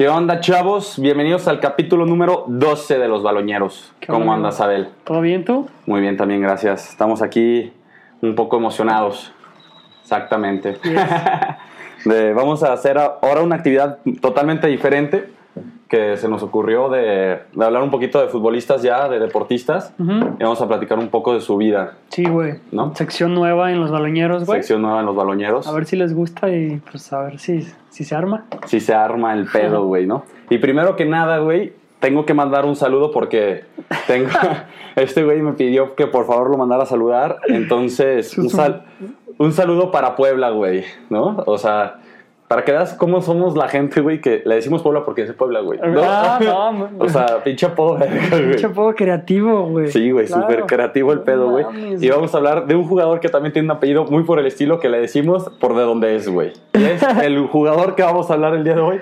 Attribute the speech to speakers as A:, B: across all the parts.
A: ¿Qué onda, chavos? Bienvenidos al capítulo número 12 de Los Baloñeros.
B: ¿Qué
A: ¿Cómo andas, Abel?
B: ¿Todo bien tú?
A: Muy bien, también, gracias. Estamos aquí un poco emocionados. Exactamente. De- vamos a hacer ahora una actividad totalmente diferente que se nos ocurrió de, de hablar un poquito de futbolistas ya, de deportistas, y vamos a platicar un poco de su vida.
B: Sí, güey.
A: ¿No?
B: Sección nueva en los baloñeros, güey.
A: Sección nueva en Los Baloñeros.
B: A ver si les gusta y pues a ver si, si se arma.
A: si se arma el pedo, güey, ¿no? Y primero que nada, güey, tengo que mandar un saludo porque tengo... Este güey me pidió que por favor lo mandara a saludar. Entonces, un, sal- un saludo para Puebla, güey, ¿no? O sea, para que veas cómo somos la gente, güey, que le decimos Puebla porque es Puebla, güey. ¿no?
B: Ah, no, no.
A: o sea, pinche apodo,
B: Pinche poco creativo, güey.
A: Sí, güey,
B: Claro.
A: súper creativo el pedo, güey. Y vamos a hablar de un jugador que también tiene un apellido muy por el estilo que le decimos por de dónde es, güey. Y es el jugador que vamos a hablar el día de hoy,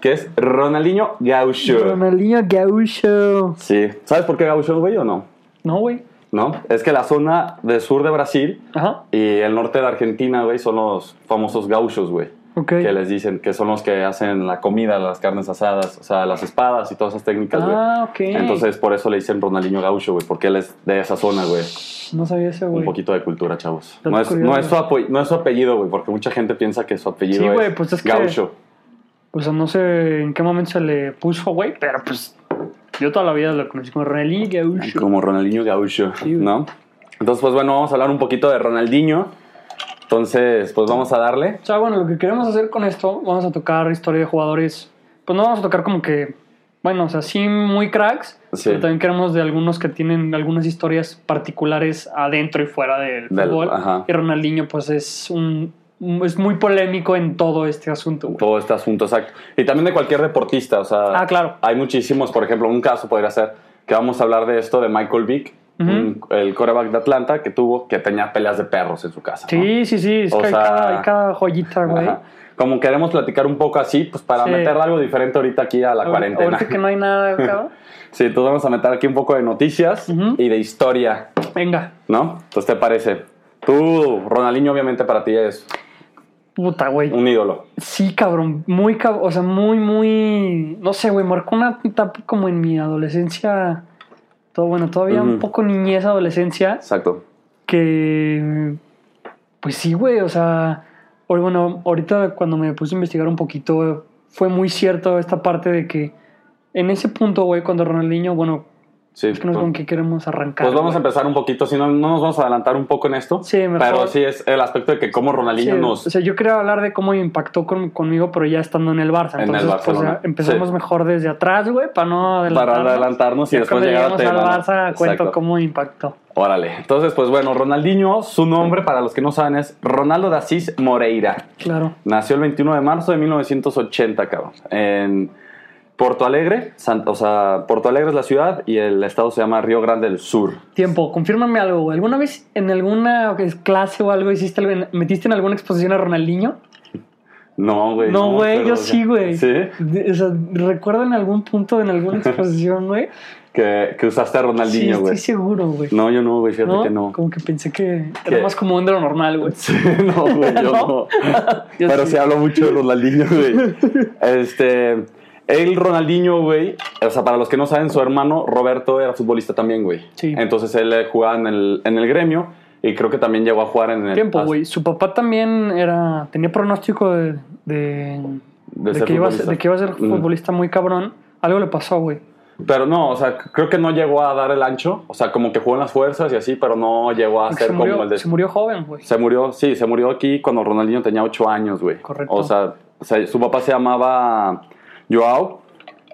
A: que es Ronaldinho Gaucho.
B: Ronaldinho Gaucho.
A: Sí. ¿Sabes por qué Gaucho, güey, o no?
B: No, güey.
A: No. Es que la zona del sur de Brasil
B: Ajá.
A: y el norte de Argentina, güey, son los famosos gauchos, güey.
B: Ok.
A: Que les dicen que son los que hacen la comida, las carnes asadas, o sea, las espadas y todas esas técnicas, güey.
B: Ah, ok.
A: Entonces, por eso le dicen Ronaldinho Gaucho, güey, porque él es de esa zona, güey.
B: No sabía eso,
A: Un
B: güey.
A: poquito de cultura, chavos. No es, no, es su no es su apellido, güey, porque mucha gente piensa que su apellido
B: Sí,
A: es,
B: güey, pues es que-
A: Gaucho.
B: O sea, no sé en qué momento se le puso, güey, pero pues yo toda la vida lo conocí como Ronaldinho Gaucho.
A: Como Ronaldinho Gaucho,
B: Sí.
A: ¿no? Entonces, pues bueno, vamos a hablar un poquito de Ronaldinho. Entonces, pues vamos a darle.
B: O sea, bueno, lo que queremos hacer con esto, vamos a tocar historia de jugadores. Pues no vamos a tocar como que, bueno, o sea, sí muy cracks,
A: Sí.
B: pero también queremos de algunos que tienen algunas historias particulares adentro y fuera del
A: Del-
B: fútbol.
A: ajá.
B: Y Ronaldinho, pues es un. Es muy polémico en todo este asunto, güey.
A: todo este asunto, exacto. Y también de cualquier deportista, o sea,
B: Ah, claro.
A: hay muchísimos, por ejemplo, un caso podría ser que vamos a hablar de esto de Michael Vick, El coreback de Atlanta que tuvo, que tenía peleas de perros en su casa. ¿no?
B: Sí, sí, sí. Es
A: O
B: que hay, cada, hay cada joyita, güey.
A: Ajá. Como queremos platicar un poco así, pues para
B: Sí.
A: meter algo diferente ahorita aquí a la
B: Ahor-
A: cuarentena.
B: Ahorita que no hay nada, cabrón.
A: Sí, entonces vamos a meter aquí un poco de noticias y de historia,
B: Venga.
A: ¿no? Entonces, ¿te parece? Tú, Ronaldinho, obviamente para ti es
B: Puta, güey.
A: un ídolo.
B: Sí, cabrón, muy cabrón, o sea, muy, muy, no sé, güey, marcó una etapa como en mi adolescencia, todo bueno, todavía un poco niñez, adolescencia,
A: Exacto.
B: que, pues sí, güey, o sea, bueno, ahorita cuando me puse a investigar un poquito, fue muy cierto esta parte de que en ese punto, güey, cuando Ronaldinho, bueno,
A: Sí.
B: es que no sé con qué queremos arrancar.
A: Pues vamos a empezar un poquito, si no, no nos vamos a adelantar un poco en esto.
B: Sí, mejor.
A: Pero sí es el aspecto de que cómo Ronaldinho
B: Sí,
A: nos...
B: O sea, yo quería hablar de cómo impactó con- conmigo, pero ya estando en el Barça.
A: En el
B: Entonces, pues ya empezamos
A: Sí.
B: mejor desde atrás, güey, para no adelantarnos.
A: Para adelantarnos y después llegar
B: al
A: ¿no?
B: Barça, cuento
A: Exacto.
B: cómo impactó.
A: Órale. Entonces, pues bueno, Ronaldinho, su nombre, para los que no saben, es Ronaldo de Asís Moreira.
B: Claro.
A: Nació el 21 de marzo de 1980, cabrón. En Porto Alegre, San- o sea, Porto Alegre es la ciudad y el estado se llama Río Grande del Sur.
B: Tiempo, confírmame algo, güey. ¿Alguna vez en alguna clase o algo hiciste algo, metiste en alguna exposición a Ronaldinho?
A: No, güey.
B: No, güey,
A: pero-
B: yo sí, güey.
A: ¿Sí?
B: O sea, recuerdo en algún punto, en alguna exposición, güey.
A: Que, que usaste a
B: Sí,
A: Ronaldinho, güey.
B: estoy seguro, güey.
A: no, yo no, güey, fíjate
B: ¿No?
A: que no.
B: Como que pensé que
A: ¿Qué?
B: era más común de lo normal, güey.
A: Sí, no, güey, yo
B: ¿No?
A: no.
B: Yo
A: Pero
B: sí.
A: sí hablo mucho de Ronaldinho, güey. Este, el Ronaldinho, güey, o sea, para los que no saben, su hermano Roberto era futbolista también, güey.
B: Sí.
A: Entonces él eh, jugaba en el, en el gremio y creo que también llegó a jugar en el...
B: tiempo, güey. Su papá también era tenía pronóstico de, de,
A: De
B: de
A: ser
B: que iba a ser,
A: futbolista.
B: de que iba a ser futbolista muy cabrón. Algo le pasó, güey.
A: Pero no, o sea, creo que no llegó a dar el ancho. O sea, como que jugó en las fuerzas y así, pero no llegó a
B: Porque
A: ser
B: Se
A: como el de...
B: se murió joven, güey.
A: Se murió, sí, se murió aquí cuando Ronaldinho tenía 8 años, güey.
B: Correcto.
A: O sea, se- su papá se llamaba Joao.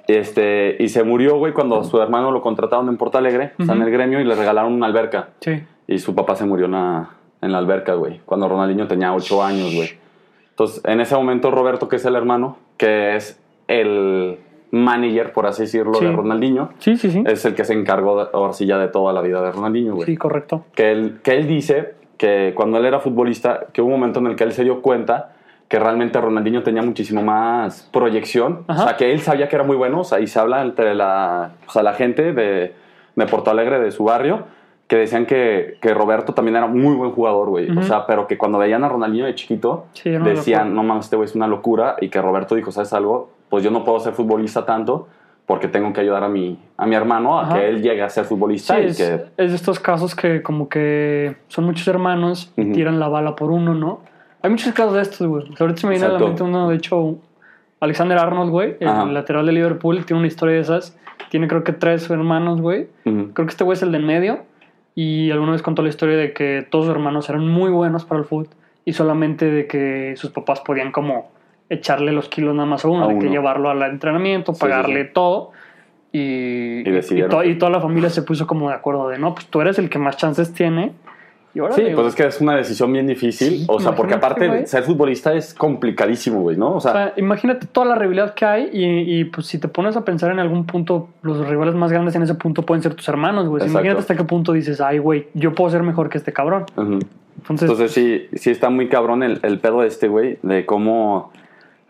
A: Este, y se murió, güey, cuando su hermano lo contrataron en Porto Alegre, o sea, en el gremio, y le regalaron una alberca.
B: Sí.
A: Y su papá se murió en la, en la alberca, güey, cuando Ronaldinho tenía 8 años, güey. Entonces, en ese momento, Roberto, que es el hermano, que es el manager, por así decirlo,
B: Sí.
A: de Ronaldinho,
B: Sí, sí, sí.
A: es el que se encargó, de- ahora sí, ya de toda la vida de Ronaldinho, güey
B: Sí, correcto.
A: que él, que él dice que cuando él era futbolista, que hubo un momento en el que él se dio cuenta que realmente Ronaldinho tenía muchísimo más proyección,
B: Ajá.
A: o sea, que él sabía que era muy bueno, o sea, y se habla entre la, o sea, la gente de, de Porto Alegre, de su barrio, que decían que, que Roberto también era muy buen jugador, güey, o sea, pero que cuando veían a Ronaldinho de chiquito,
B: Sí,
A: decían, no mames, este güey es una locura, y que Roberto dijo, ¿sabes algo? pues yo no puedo ser futbolista tanto porque tengo que ayudar a mi, a mi hermano a
B: Ajá.
A: que él llegue a ser futbolista
B: Sí,
A: y
B: es,
A: que...
B: es de estos casos que como que son muchos hermanos y tiran la bala por uno, ¿no? Hay muchos casos de estos, güey. Ahorita se me viene a la mente uno, de hecho, Alexander Arnold, güey,
A: Ajá.
B: el lateral de Liverpool, tiene una historia de esas. Tiene creo que tres hermanos, güey. Creo que este güey es el de en medio. Y alguna vez contó la historia de que todos sus hermanos eran muy buenos para el fútbol. Y solamente de que sus papás podían como echarle los kilos nada más a uno.
A: A
B: de que llevarlo al entrenamiento,
A: sí,
B: pagarle
A: sí.
B: todo. Y, to- y toda la familia se puso como de acuerdo de, no, pues tú eres el que más chances tiene. Y
A: Sí, pues es que es una decisión bien difícil.
B: Sí,
A: o sea, porque aparte ser futbolista es complicadísimo, güey, ¿no? O sea,
B: O sea, imagínate toda la rivalidad que hay y, y, pues si te pones a pensar en algún punto, los rivales más grandes en ese punto pueden ser tus hermanos, güey. Imagínate hasta qué punto dices, ay, güey, yo puedo ser mejor que este cabrón. Entonces,
A: Entonces sí, sí está muy cabrón el, el pedo de este güey, de cómo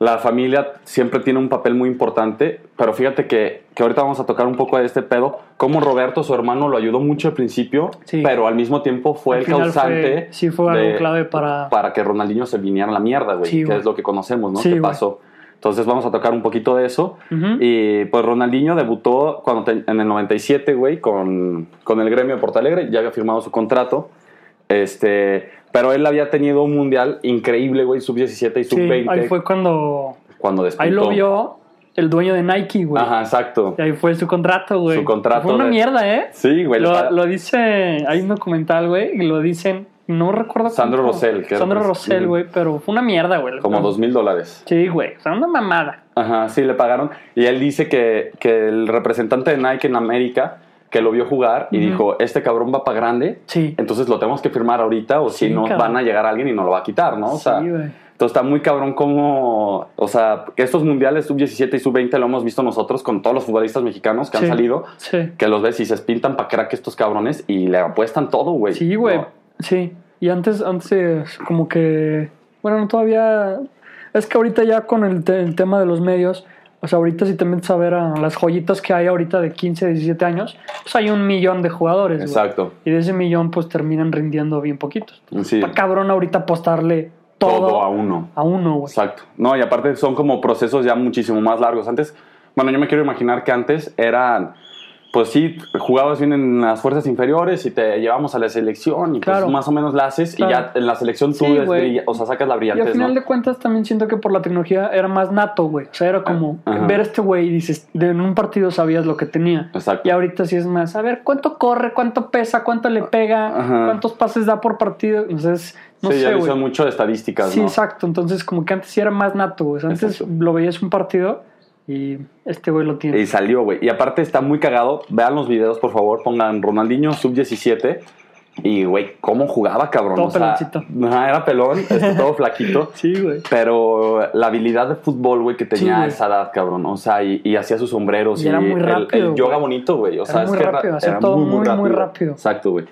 A: la familia siempre tiene un papel muy importante, pero fíjate que, que ahorita vamos a tocar un poco de este pedo, cómo Roberto, su hermano, lo ayudó mucho al principio,
B: Sí.
A: pero al mismo tiempo fue
B: Al
A: el causante
B: fue- sí fue algo clave para-
A: para que Ronaldinho se viniera a la mierda, güey,
B: Sí,
A: que es lo que conocemos, ¿no? ¿Qué pasó? Entonces vamos a tocar un poquito de eso. Y pues Ronaldinho debutó cuando te- en el 97, güey, con, con el gremio de Porto Alegre, ya había firmado su contrato. Este, pero él había tenido un mundial increíble, güey, sub-17 y
B: sí,
A: sub-20.
B: ahí fue cuando
A: cuando despuntó.
B: ahí lo vio el dueño de Nike, güey.
A: Ajá, exacto.
B: Y ahí fue su contrato, güey.
A: Su contrato
B: Fue una
A: de-
B: mierda, ¿eh?
A: Sí, güey.
B: Lo, lo dice, hay un documental, güey, y lo dicen, no recuerdo.
A: Sandro
B: cómo-
A: Rosell, que
B: Sandro Rosell,
A: Ujú.
B: güey, pero fue una mierda, güey.
A: Como dos mil dólares.
B: Sí, güey, o sea, una mamada.
A: Ajá, sí, le pagaron. Y él dice que, que el representante de Nike en América, que lo vio jugar y dijo, este cabrón va para grande,
B: Sí.
A: entonces lo tenemos que firmar ahorita o
B: Sí,
A: si no
B: cabrón.
A: van a llegar alguien y nos lo va a quitar, ¿no? O sea,
B: sí, güey.
A: entonces está muy cabrón como, o sea, estos mundiales sub-17 y sub-20 lo hemos visto nosotros con todos los futbolistas mexicanos que
B: Sí,
A: han salido,
B: Sí.
A: que los ves y se pintan para crack estos cabrones y le apuestan todo, güey.
B: Sí, güey.
A: No.
B: Sí. Y antes, antes, como que. Bueno, no todavía. Es que ahorita ya con el, te- el tema de los medios. O sea, ahorita si te metes a ver a las joyitas que hay ahorita de 15, 17 años, pues hay un millón de jugadores. güey.
A: Exacto.
B: Y de ese millón, pues terminan rindiendo bien poquitos.
A: Sí.
B: Está cabrón ahorita apostarle todo,
A: Todo a uno.
B: a uno, güey.
A: Exacto. No, y aparte son como procesos ya muchísimo más largos. Antes, bueno, yo me quiero imaginar que antes eran, pues sí, jugabas bien en las fuerzas inferiores y te llevamos a la selección y
B: Claro.
A: pues más o menos la haces
B: Claro.
A: y ya en la selección tú
B: Sí,
A: brilla- o sea, sacas la
B: Y al
A: brillantez,
B: final
A: ¿no?
B: de cuentas también siento que por la tecnología era más nato, güey. O sea, era como
A: Ajá.
B: ver a este güey y dices, en un partido sabías lo que tenía.
A: Exacto.
B: Y ahorita sí es más, a ver, ¿cuánto corre? ¿Cuánto pesa? ¿Cuánto le pega?
A: Ajá.
B: ¿Cuántos pases da por partido? Entonces, no
A: sí,
B: sé,
A: ya hizo mucho de estadísticas,
B: Sí,
A: ¿no?
B: exacto. Entonces, como que antes sí era más nato, güey. Antes
A: Exacto.
B: lo veías un partido y este güey lo tiene.
A: Y salió, güey. Y aparte está muy cagado. Vean los videos, por favor. Pongan Ronaldinho sub-17. Y, güey, cómo jugaba, cabrón.
B: Todo
A: o sea, era pelón, este, todo flaquito.
B: Sí, güey.
A: Pero la habilidad de fútbol, güey, que tenía
B: Sí,
A: a esa edad, cabrón. O sea, y, y hacía sus sombreros.
B: Y era muy
A: el-
B: rápido,
A: El, yoga
B: güey.
A: bonito, güey. O
B: Era
A: sea, es
B: muy
A: que
B: rápido,
A: era, era
B: todo muy, muy rápido.
A: Exacto, güey.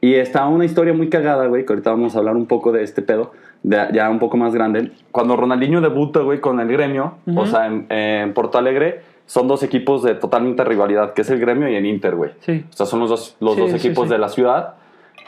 A: Y está una historia muy cagada, güey, que ahorita vamos a hablar un poco de este pedo, de, ya un poco más grande. Cuando Ronaldinho debuta, güey, con el gremio, o sea, en, en Porto Alegre, son dos equipos de totalmente rivalidad, que es el gremio y el Inter, güey.
B: Sí.
A: O sea, son los dos, los
B: Sí,
A: dos equipos
B: sí.
A: de la ciudad.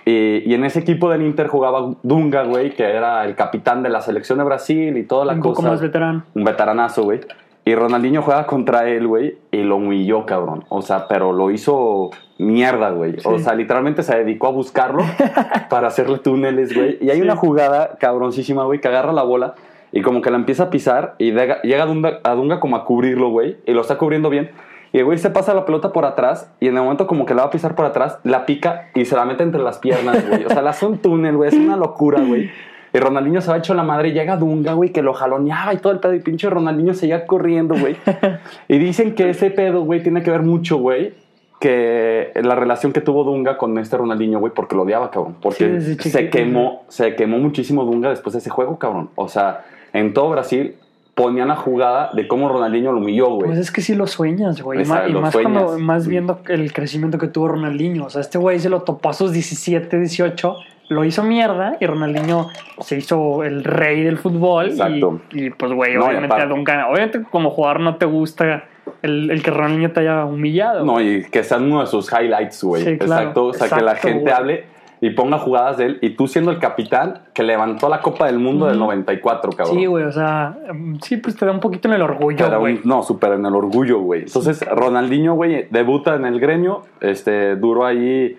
A: Y, y en ese equipo del Inter jugaba Dunga, güey, que era el capitán de la selección de Brasil y toda la
B: un
A: cosa.
B: poco más veterano.
A: Un veteranazo, güey. Y Ronaldinho juega contra él, güey, y lo humilló, cabrón. O sea, pero lo hizo mierda, güey. O sea, literalmente se dedicó a buscarlo para hacerle túneles, güey. Y hay
B: Sí.
A: una jugada cabroncísima, güey, que agarra la bola y como que la empieza a pisar y llega, llega a, Dunga, a Dunga como a cubrirlo, güey, y lo está cubriendo bien. Y el güey se pasa la pelota por atrás y en el momento como que la va a pisar por atrás, la pica y se la mete entre las piernas, güey. O sea, le hace un túnel, güey. Es una locura, güey. Y Ronaldinho se va hecho la madre y llega Dunga, güey, que lo jaloneaba y todo el pedo. Y pinche Ronaldinho seguía corriendo, güey. Y dicen que ese pedo, güey, tiene que ver mucho, güey, que la relación que tuvo Dunga con este Ronaldinho, güey, porque lo odiaba, cabrón.
B: Sí,
A: Porque
B: desde
A: se quemó, se quemó muchísimo Dunga después de ese juego, cabrón. O sea, en todo Brasil ponían la jugada de cómo Ronaldinho lo humilló, güey.
B: Pues es que sí lo sueñas, güey.
A: Esa,
B: y más
A: sueñas.
B: cuando, más viendo el crecimiento que tuvo Ronaldinho. O sea, este güey se lo topó a sus 17, 18, lo hizo mierda y Ronaldinho se hizo el rey del fútbol.
A: Exacto.
B: Y, y, pues, güey,
A: No,
B: obviamente a Duncan, obviamente como jugador no te gusta el, el que Ronaldinho te haya humillado.
A: No, y que sean uno de sus highlights, güey.
B: Sí, claro.
A: Exacto. O sea, que la gente
B: güey.
A: hable. y ponga jugadas de él y tú siendo el capitán que levantó la Copa del Mundo del
B: Ujú.
A: 94, cabrón.
B: Sí, güey, o sea, mm, sí, pues te da un poquito en el orgullo, güey.
A: no, súper en el orgullo, güey. Entonces, Ronaldinho, güey, debuta en el gremio, este, duró ahí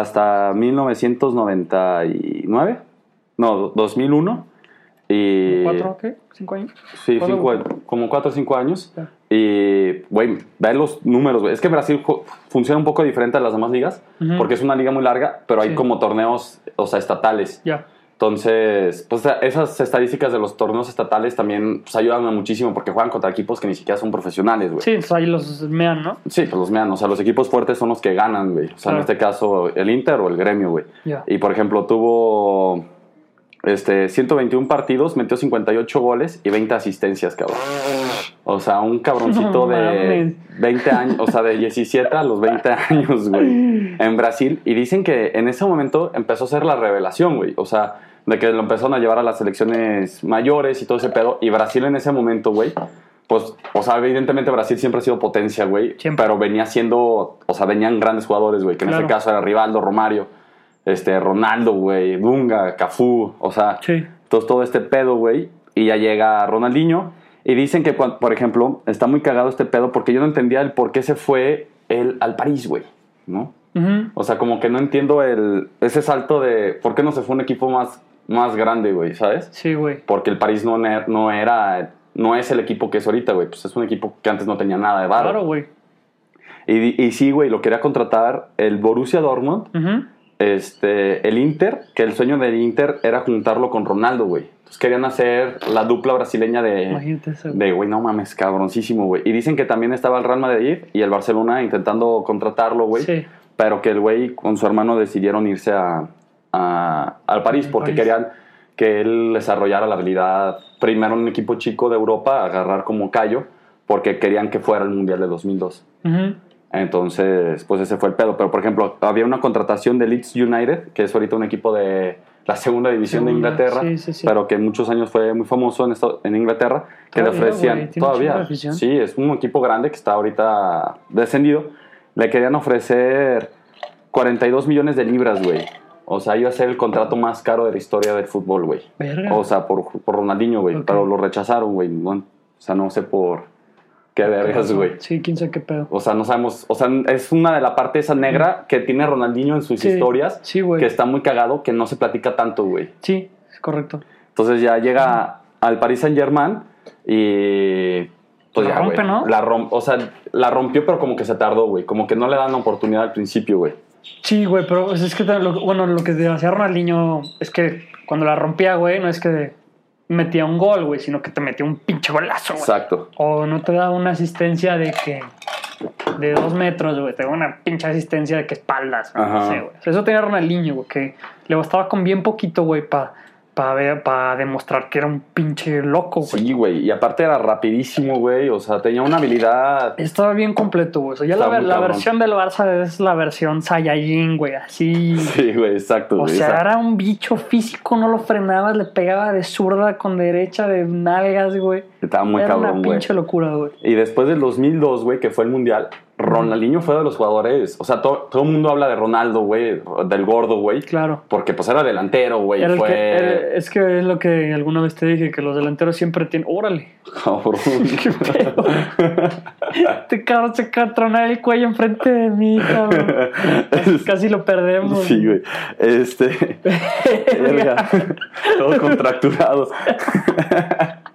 A: hasta 1999, no, 2001. Y,
B: ¿Cuatro, qué? ¿Cinco años?
A: Sí,
B: ¿Cuándo
A: cinco, como cuatro o cinco años. Y, güey, ve los números, güey. Es que Brasil funciona un poco diferente a las demás ligas, porque es una liga muy larga, pero hay
B: Sí.
A: como torneos, o sea, estatales.
B: Ya.
A: Entonces, pues esas estadísticas de los torneos estatales también pues, ayudan muchísimo porque juegan contra equipos que ni siquiera son profesionales, güey.
B: Sí, entonces ahí los mean, ¿no?
A: Sí, pues los mean, o sea, los equipos fuertes son los que ganan, güey. O sea,
B: Claro.
A: en este caso, el Inter o el Gremio, güey. Y por ejemplo, tuvo este, 121 partidos, metió 58 goles y 20 asistencias, cabrón. O sea, un cabroncito
B: No
A: de
B: mames.
A: 20 años, o sea, de 17 a los 20 años, güey, en Brasil. Y dicen que en ese momento empezó a ser la revelación, güey. O sea, de que lo empezaron a llevar a las selecciones mayores y todo ese pedo. Y Brasil en ese momento, güey, pues, o sea, evidentemente Brasil siempre ha sido potencia, güey. Pero venía siendo, o sea, venían grandes jugadores, güey. Que en
B: Claro.
A: este caso era Rivaldo, Romario, este, Ronaldo, güey, Dunga, Cafú, o sea,
B: Sí.
A: todo este pedo, güey. Y ya llega Ronaldinho. Y dicen que, por ejemplo, está muy cagado este pedo porque yo no entendía el por qué se fue él al París, güey, ¿no? O sea, como que no entiendo el, ese salto de por qué no se fue un equipo más, más grande, güey, ¿sabes?
B: Sí, güey.
A: Porque el París no, no era, no es el equipo que es ahorita, güey. Pues es un equipo que antes no tenía nada de barro.
B: Claro, güey.
A: Y, y sí, güey, lo quería contratar el Borussia Dortmund, este, el Inter, que el sueño del Inter era juntarlo con Ronaldo, güey. Entonces querían hacer la dupla brasileña de,
B: Imagínate eso.
A: de, güey, no mames, cabroncísimo, güey. Y dicen que también estaba el Real Madrid y el Barcelona intentando contratarlo, güey.
B: Sí.
A: Pero que el güey con su hermano decidieron irse a, a- al París porque
B: París.
A: querían que él desarrollara la habilidad primero en un equipo chico de Europa, agarrar como callo, porque querían que fuera el Mundial de 2002.
B: Ujú.
A: Entonces, pues ese fue el pedo. Pero, por ejemplo, había una contratación de Leeds United, que es ahorita un equipo de la segunda división de Inglaterra,
B: sí, sí, sí.
A: pero que muchos años fue muy famoso en, en Inglaterra, que le ofrecían, todavía, sí, es un equipo grande que está ahorita descendido, le querían ofrecer 42 millones de libras, güey. O sea, iba a ser el contrato más caro de la historia del fútbol, güey. O sea, por, por Ronaldinho, güey. Pero lo rechazaron, güey. No- o sea, no sé por qué vergas, güey.
B: Sí, quién sabe qué pedo.
A: O sea, no sabemos. O sea, es una de la parte esa negra que tiene Ronaldinho en sus
B: Sí,
A: historias.
B: sí, güey.
A: Que está muy cagado, que no se platica tanto, güey.
B: Sí, es correcto.
A: Entonces ya llega al Paris Saint Germain y. Pues
B: La
A: ya,
B: rompe. ¿no?
A: La rom- o sea, la rompió, pero como que se tardó, güey. Como que no le dan la oportunidad al principio, güey.
B: Sí, güey, pero es que lo- bueno, lo que hacía Ronaldinho es que cuando la rompía, güey, no es que metía un gol, güey, sino que te metía un pinche golazo, güey.
A: Exacto.
B: O no te daba una asistencia de que de dos metros, güey, te daba una pinche asistencia de que espaldas, güey, no sé, güey. Eso tenía Ronaldinho, güey, que le bastaba con bien poquito, güey, para pa ver, para demostrar que era un pinche loco, güey.
A: Sí, güey. Y aparte era rapidísimo, güey. O sea, tenía una habilidad.
B: Estaba bien completo, güey. O sea, ya la, versión del Barça es la versión Saiyajin, güey, así.
A: Sí, güey, exacto.
B: O
A: güey,
B: sea,
A: exacto.
B: era un bicho físico, no lo frenabas, le pegaba de zurda con derecha, de nalgas, güey.
A: Estaba muy
B: era
A: cabrón,
B: una
A: güey.
B: pinche locura, güey.
A: Y después del 2002, güey, que fue el Mundial, Ronaldinho fue de los jugadores. O sea, to- todo el mundo habla de Ronaldo, güey, del gordo, güey.
B: Claro.
A: Porque pues era delantero, güey. Fue.
B: que- era- es que es lo que alguna vez te dije, que los delanteros siempre tienen. ¡Órale!
A: Cabrón.
B: ¡Qué pedo! Este cabrón se tronar el cuello enfrente de mí, cabrón. Casi, casi lo perdemos.
A: Sí, güey. Este. verga. Todos contracturados.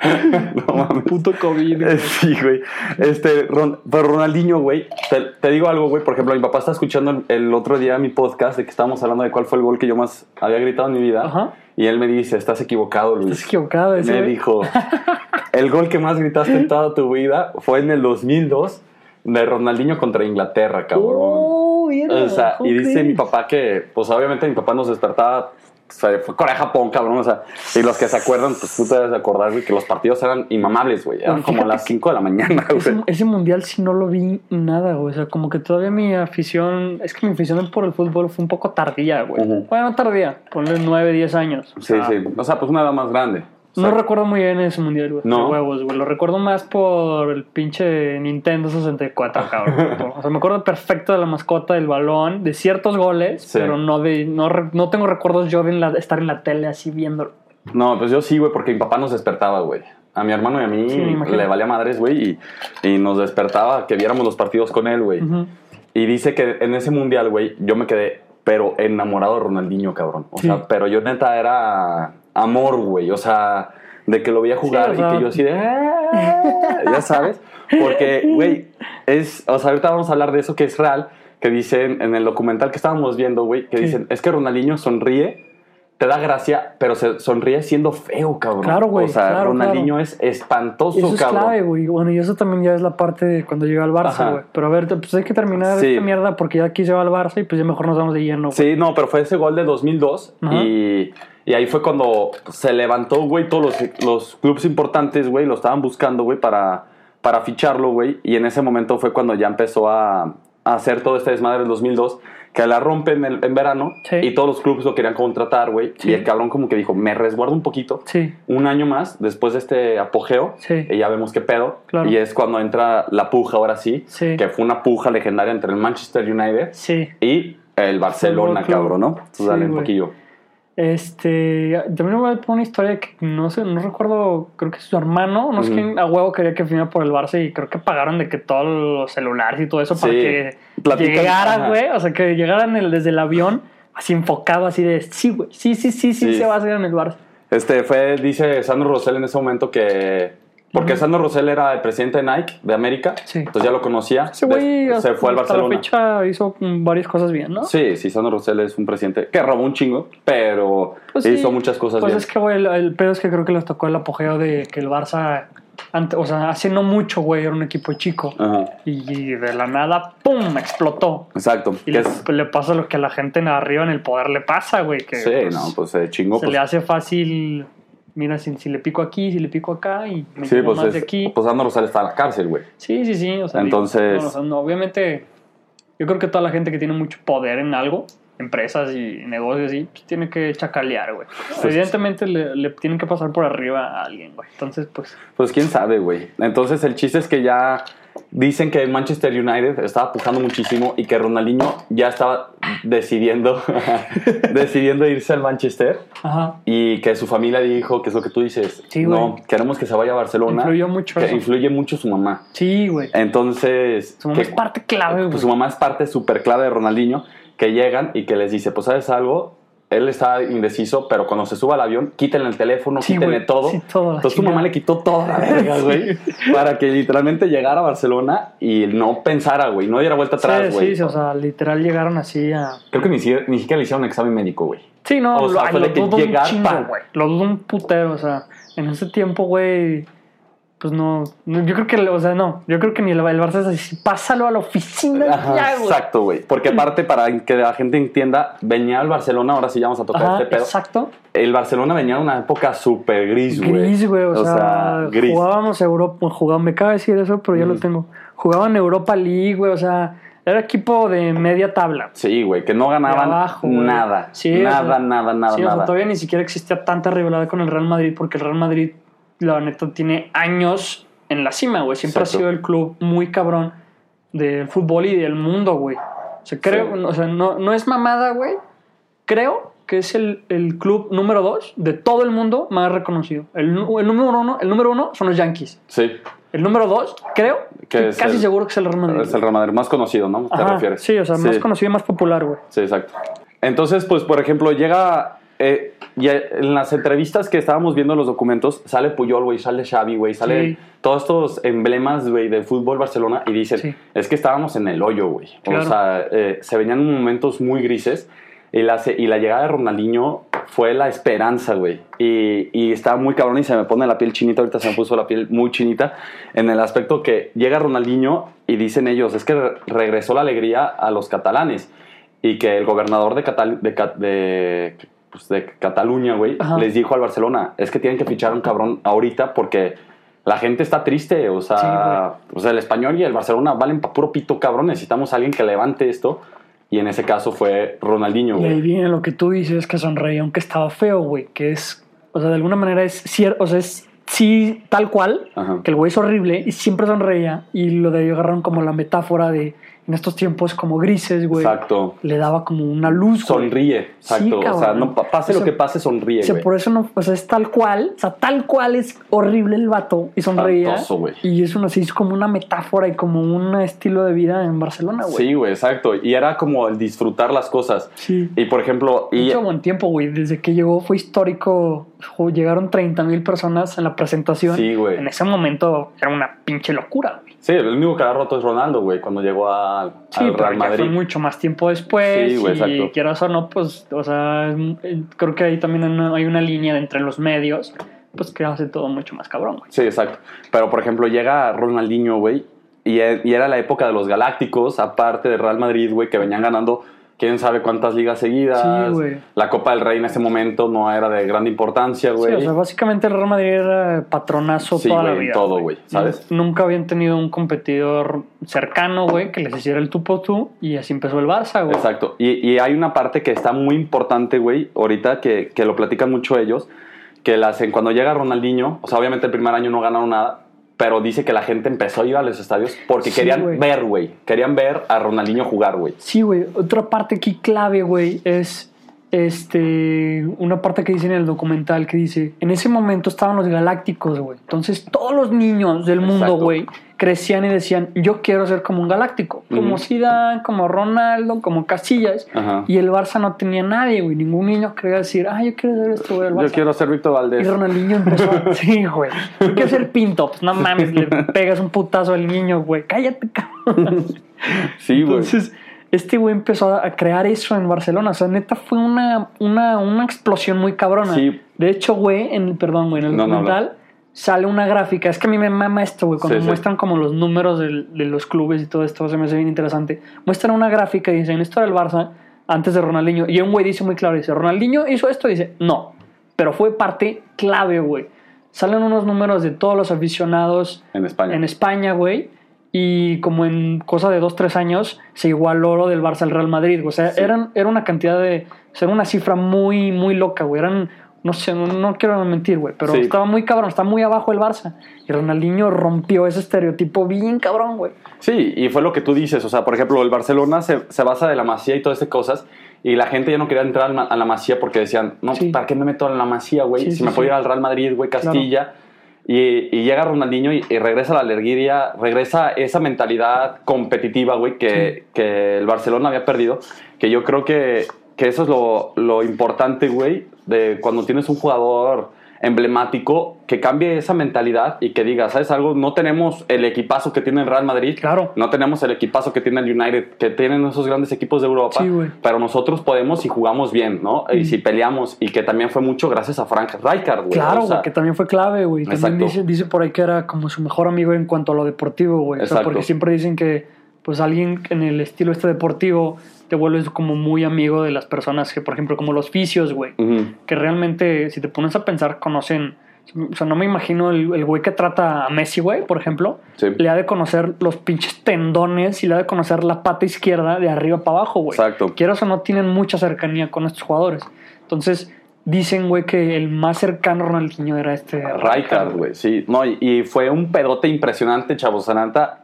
A: no mames.
B: Puto COVID. güey.
A: Eh, Sí, güey. Este, Ron- pero Ronaldinho, güey. Te, te digo algo, güey. Por ejemplo, mi papá está escuchando el, el otro día mi podcast de que estábamos hablando de cuál fue el gol que yo más había gritado en mi vida.
B: Ajá.
A: Y él me dice, estás equivocado, Luis.
B: Estás equivocado, ese,
A: me
B: güey.
A: dijo, el gol que más gritaste en toda tu vida fue en el 2002 de Ronaldinho contra Inglaterra, cabrón.
B: Oh, mira,
A: o sea,
B: ¿cómo
A: y dice
B: crees?
A: mi papá que, pues obviamente mi papá nos despertaba, fue Corea Japón, cabrón, o sea, y los que se acuerdan, pues tú te debes de acordar, güey, que los partidos eran inmamables, güey, eran como a las 5 de la mañana,
B: Ese,
A: güey.
B: ese mundial sí no lo vi nada, güey. O sea, como que todavía mi afición. Es que mi afición por el fútbol fue un poco tardía, güey.
A: Ujú.
B: Bueno, no tardía. Ponle 9, 10 años. O
A: Sí, sí, o sea, pues una edad más grande.
B: No recuerdo muy bien ese mundial, güey.
A: No.
B: de huevos, güey. Lo recuerdo más por el pinche Nintendo 64, cabrón. o sea, me acuerdo perfecto de la mascota, del balón, de ciertos goles,
A: Sí.
B: pero no de. No, no tengo recuerdos yo de en la- estar en la tele así viéndolo.
A: No, pues yo sí, güey, porque mi papá nos despertaba, güey. A mi hermano y a mí
B: Sí,
A: le valía madres, güey, y, y nos despertaba que viéramos los partidos con él, güey. Y dice que en ese mundial, güey, yo me quedé, pero enamorado de Ronaldinho, cabrón. O
B: Sí.
A: sea, pero yo neta era amor, güey. O sea, de que lo veía jugar
B: Sí,
A: y que yo así de. "Ah", ya sabes. Porque, güey, es. O sea, ahorita vamos a hablar de eso que es real. Que dicen en el documental que estábamos viendo, güey, que dicen, es que Ronaldinho sonríe, te da gracia, pero se sonríe siendo feo, cabrón.
B: Claro, güey,
A: O sea,
B: claro,
A: Ronaldinho es espantoso,
B: Eso es
A: cabrón.
B: clave, güey. Bueno, y eso también ya es la parte de cuando llega al. Barça, güey. Pero a ver, pues hay que terminar
A: Sí.
B: esta mierda porque ya aquí se va al Barça y pues ya mejor nos vamos de lleno. güey.
A: Sí, no, pero fue ese gol de 2002
B: Ajá.
A: y, y ahí fue cuando se levantó, güey, todos los, los clubes importantes, güey, lo estaban buscando, güey, para, para ficharlo, güey. Y en ese momento fue cuando ya empezó a, a hacer todo este desmadre del 2002, que la rompen en, en verano
B: Sí.
A: y todos los clubes lo querían contratar, güey.
B: Sí.
A: Y el cabrón como que dijo, me resguardo un poquito.
B: Sí,
A: Un año más después de este apogeo,
B: Sí.
A: y ya vemos qué pedo.
B: Claro.
A: Y es cuando entra la puja, ahora sí,
B: Sí.
A: que fue una puja legendaria entre el Manchester United
B: sí.
A: y el Barcelona, cabrón, ¿no? Entonces, dale un poquillo.
B: Este, también voy a poner una historia que no sé, no recuerdo, creo que su hermano, no sé
A: Ujú.
B: quién a huevo quería que firmara por el Barça y creo que pagaron de que todos los celulares y todo eso para que
A: Platican-
B: llegara, güey, o sea, que llegaran el- desde el avión así enfocado, así de, sí, güey, sí, sí, sí, sí,
A: Sí.
B: se va a hacer en el Barça.
A: Este fue, dice Sandro Rosell en ese momento que. Porque
B: Ujú.
A: Sandro Rosell era el presidente de Nike de América.
B: Sí.
A: Entonces ya lo conocía. Des- se fue al Barcelona.
B: la fecha hizo mm, varias cosas bien, ¿no?
A: Sí, sí, Sandro Rosell es un presidente que robó un chingo, pero
B: Pues sí.
A: hizo muchas cosas
B: Pues
A: bien.
B: es que, güey, el, el pedo es que creo que les tocó el apogeo de que el Barça, o sea, hace no mucho, güey, era un equipo chico.
A: Ajá,
B: Y de la nada, ¡pum! explotó.
A: exacto.
B: Y le,
A: es-
B: le pasa lo que a la gente en arriba en el poder le pasa, güey.
A: Sí,
B: pues,
A: no, pues se chingó.
B: se
A: pues,
B: le hace fácil. Mira, si, si le pico aquí, si le pico acá y me
A: sí, pues,
B: más
A: es-
B: de aquí.
A: pues Sandro Rosell está en la cárcel, güey.
B: Sí, sí, sí. O sea,
A: Entonces-
B: no, o sea, no, obviamente, yo creo que toda la gente que tiene mucho poder en algo, empresas y negocios así, pues tiene que chacalear, güey. Evidentemente le, le tienen que pasar por arriba a alguien, güey. Entonces, pues,
A: Pues quién sabe, güey. Entonces el chiste es que ya dicen que el Manchester United estaba pujando muchísimo y que Ronaldinho ya estaba decidiendo decidiendo irse al Manchester
B: ajá.
A: y que su familia dijo que es lo que tú dices.
B: Sí,
A: no, queremos que se vaya a Barcelona.
B: Influyó mucho
A: que
B: eso.
A: influye mucho su mamá.
B: Sí, güey.
A: Entonces,
B: Su mamá
A: que-
B: es parte clave, güey.
A: pues su mamá es parte súper clave de Ronaldinho, que llegan y que les dice, pues sabes algo, él está indeciso, pero cuando se suba al avión, quítenle el teléfono,
B: Sí,
A: quítenle todo.
B: Sí, todo, la
A: Entonces tu
B: chingada.
A: mamá le quitó toda la verga, güey, para que literalmente llegara a Barcelona y no pensara, güey, no diera vuelta atrás, güey.
B: sí, o sea, literal llegaron así a...
A: Creo que ni, siquiera- ni siquiera le hicieron un examen médico, güey.
B: Sí, no,
A: O sea,
B: lo,
A: fue
B: lo
A: de que
B: dudo
A: llegar,
B: un chingo, güey. Lo dudo un putero, o sea, en ese tiempo, güey, pues no, no, yo creo que, o sea, no, yo creo que ni el, el Barça es así, pásalo a la oficina
A: Ajá,
B: ya, güey.
A: exacto, güey. Porque aparte, para que la gente entienda, venía al Barcelona, ahora sí ya vamos a tocar
B: Ajá,
A: este pedo.
B: exacto.
A: El Barcelona venía de una época súper gris, güey.
B: Gris, güey, o, sea,
A: gris.
B: jugábamos Europa, jugaban, me cabe decir eso, pero ya lo tengo. Jugaban Europa League, güey, o sea, era equipo de media tabla.
A: Sí, güey, que no ganaban
B: abajo,
A: nada.
B: Sí, o
A: nada,
B: sea,
A: nada, nada,
B: sí, o sea,
A: nada.
B: todavía ni siquiera existía tanta rivalidad con el Real Madrid porque el Real Madrid, la neta, tiene años en la cima, güey. Siempre
A: Exacto.
B: ha sido el club muy cabrón del fútbol y del mundo, güey. O sea, creo,
A: Sí.
B: o sea, no, no es mamada, güey. Creo que es el, el club número dos de todo el mundo más reconocido. El, número uno, el número uno son los Yankees.
A: Sí,
B: El número dos, creo,
A: Que
B: casi
A: el-
B: seguro que es el Real Madrid.
A: es el Real Madrid más conocido, ¿no? ¿Te
B: Ajá,
A: refieres?
B: Sí, o sea, más conocido y más popular, güey.
A: Sí, exacto. Entonces, pues, por ejemplo, llega... eh, y en las entrevistas que estábamos viendo los documentos, sale Puyol, güey, sale Xavi, güey, sale
B: Sí.
A: todos estos emblemas, güey, del fútbol Barcelona y dicen,
B: Sí.
A: es que estábamos en el hoyo, güey.
B: Claro.
A: O sea, eh, se venían momentos muy grises y la, y la llegada de Ronaldinho fue la esperanza, güey. Y, y estaba muy cabrón y se me pone la piel chinita, ahorita se me puso la piel muy chinita, en el aspecto que llega Ronaldinho y dicen ellos, es que re- regresó la alegría a los catalanes y que el gobernador de, Catal- de, de, pues, de Cataluña, güey, les dijo al Barcelona, es que tienen que fichar a un cabrón ahorita porque la gente está triste, o sea,
B: Sí,
A: o sea, el español y el Barcelona valen pa' puro pito, cabrón, necesitamos a alguien que levante esto. Y en ese caso fue Ronaldinho,
B: Y ahí
A: güey.
B: viene lo que tú dices, que sonreía aunque estaba feo, güey, que es o sea, de alguna manera es cierto, o sea, es sí, tal cual,
A: Ajá.
B: que el güey es horrible y siempre sonreía y lo de agarraron como la metáfora de en estos tiempos como grises, güey.
A: Exacto.
B: Le daba como una luz, güey.
A: Sonríe, exacto. o sea, no, pa- pase
B: O sea,
A: lo que pase, sonríe,
B: O sea,
A: güey.
B: por eso no, o sea, es tal cual, o sea, tal cual es horrible el vato y sonreía.
A: Espantoso, güey.
B: Y es una, así, es como una metáfora y como un estilo de vida en Barcelona, güey.
A: Sí, güey, exacto. Y era como el disfrutar las cosas.
B: Sí.
A: Y por ejemplo, y,
B: Mucho buen tiempo, güey. Desde que llegó fue histórico. Llegaron 30 mil personas en la presentación.
A: Sí, güey.
B: En ese momento era una pinche locura.
A: Sí, el único que ha roto es Ronaldo, güey, cuando llegó a-
B: Sí,
A: al Real Madrid.
B: fue mucho más tiempo después.
A: Sí, güey,
B: y quieras o no, pues, o sea, eh, creo que ahí también hay una- línea entre los medios, pues que hace todo mucho más cabrón, güey.
A: Sí, exacto. Pero por ejemplo, llega Ronaldinho, güey, y, e- y era la época de los Galácticos, aparte de Real Madrid, güey, que venían ganando quién sabe cuántas ligas seguidas.
B: Sí, güey.
A: La Copa del Rey en ese momento no era de gran importancia,
B: Sí,
A: güey.
B: o sea, básicamente el Real Madrid era patronazo
A: Sí,
B: toda la
A: güey, en
B: vida.
A: todo, güey, ¿sabes?
B: Nunca habían tenido un competidor cercano, güey, que les hiciera el tú por tú y así empezó el Barça, güey.
A: Exacto. Y, y hay una parte que está muy importante, güey, ahorita que, que lo platican mucho ellos, que la hacen cuando llega Ronaldinho, o sea, obviamente el primer año no ganaron nada, pero dice que la gente empezó a ir a los estadios porque
B: Sí,
A: querían ver, güey, querían ver a Ronaldinho jugar, güey.
B: Sí, güey. Otra parte aquí clave, güey, es este una parte que dice en el documental que dice, en ese momento estaban los galácticos, güey. Entonces todos los niños del mundo, güey, crecían y decían, yo quiero ser como un galáctico, como. Zidane, como Ronaldo, como Casillas.
A: Ajá.
B: Y el Barça no tenía nadie, güey. Ningún niño quería decir, ah, yo quiero ser esto, güey, el Barça.
A: Yo quiero ser Víctor
B: Y
A: Valdés.
B: Ronaldinho empezó a... Sí, güey. Yo quiero ser pinto. Pues no mames, le pegas un putazo al niño, güey. Cállate, cabrón.
A: Sí, güey.
B: Entonces, este güey empezó a crear eso en Barcelona. O sea, neta fue una, una, una explosión muy cabrona.
A: Sí.
B: De hecho, güey, en, perdón, güey, en el
A: No,
B: sale una gráfica. Es que a mí me mama esto, güey. Cuando
A: Sí, sí.
B: muestran como los números de los clubes y todo esto, se me hace bien interesante. Muestran una gráfica y dicen, esto era el Barça antes de Ronaldinho. Y un güey dice muy claro, dice, Ronaldinho hizo esto, dice, no. Pero fue parte clave, güey. Salen unos números de todos los aficionados
A: En España.
B: en España, güey. Y como en cosa de dos, tres años, se igualó lo del Barça al Real Madrid. O sea,
A: Sí.
B: eran, era una cantidad de. O sea, era una cifra muy, muy loca, güey. Eran. No sé, no, no quiero mentir, güey. Pero
A: Sí.
B: estaba muy cabrón, está muy abajo el Barça. Y Ronaldinho rompió ese estereotipo bien cabrón, güey.
A: Sí, y fue lo que tú dices. O sea, por ejemplo, el Barcelona se, se basa de la masía y todas esas cosas. Y la gente ya no quería entrar a la masía porque decían, no,
B: Sí.
A: ¿para qué me meto en la masía, güey?
B: Sí,
A: si me puedo ir al Real Madrid, güey, Castilla. Y, y llega Ronaldinho y, y regresa la alergia, regresa esa mentalidad competitiva, güey, que, que el Barcelona había perdido. Que yo creo que, que eso es lo, lo importante, güey, de cuando tienes un jugador emblemático que cambie esa mentalidad y que diga, ¿sabes algo? No tenemos el equipazo que tiene el Real Madrid.
B: Claro.
A: No tenemos el equipazo que tiene el United, que tienen esos grandes equipos de Europa.
B: Sí, güey.
A: pero nosotros podemos si jugamos bien, ¿no? Y
B: Mm.
A: si peleamos. Y que también fue mucho gracias a Frank Rijkaard, güey.
B: Claro,
A: O sea,
B: que también fue clave, güey. También
A: Exacto.
B: dice, dice por ahí que era como su mejor amigo en cuanto a lo deportivo, güey. O sea, porque siempre dicen que, pues, alguien en el estilo este deportivo te vuelves como muy amigo de las personas que, por ejemplo, como los fisios, güey. Que realmente, si te pones a pensar, conocen. O sea, no me imagino el, el güey que trata a Messi, güey, por ejemplo.
A: Sí.
B: Le ha de conocer los pinches tendones y le ha de conocer la pata izquierda de arriba para abajo, güey.
A: Exacto.
B: Quieras o no, tienen mucha cercanía con estos jugadores. Entonces, dicen, güey, que el más cercano Ronaldinho era este
A: Rijkaard, güey, sí. No, y, y fue un pedote impresionante, chavos. Neta.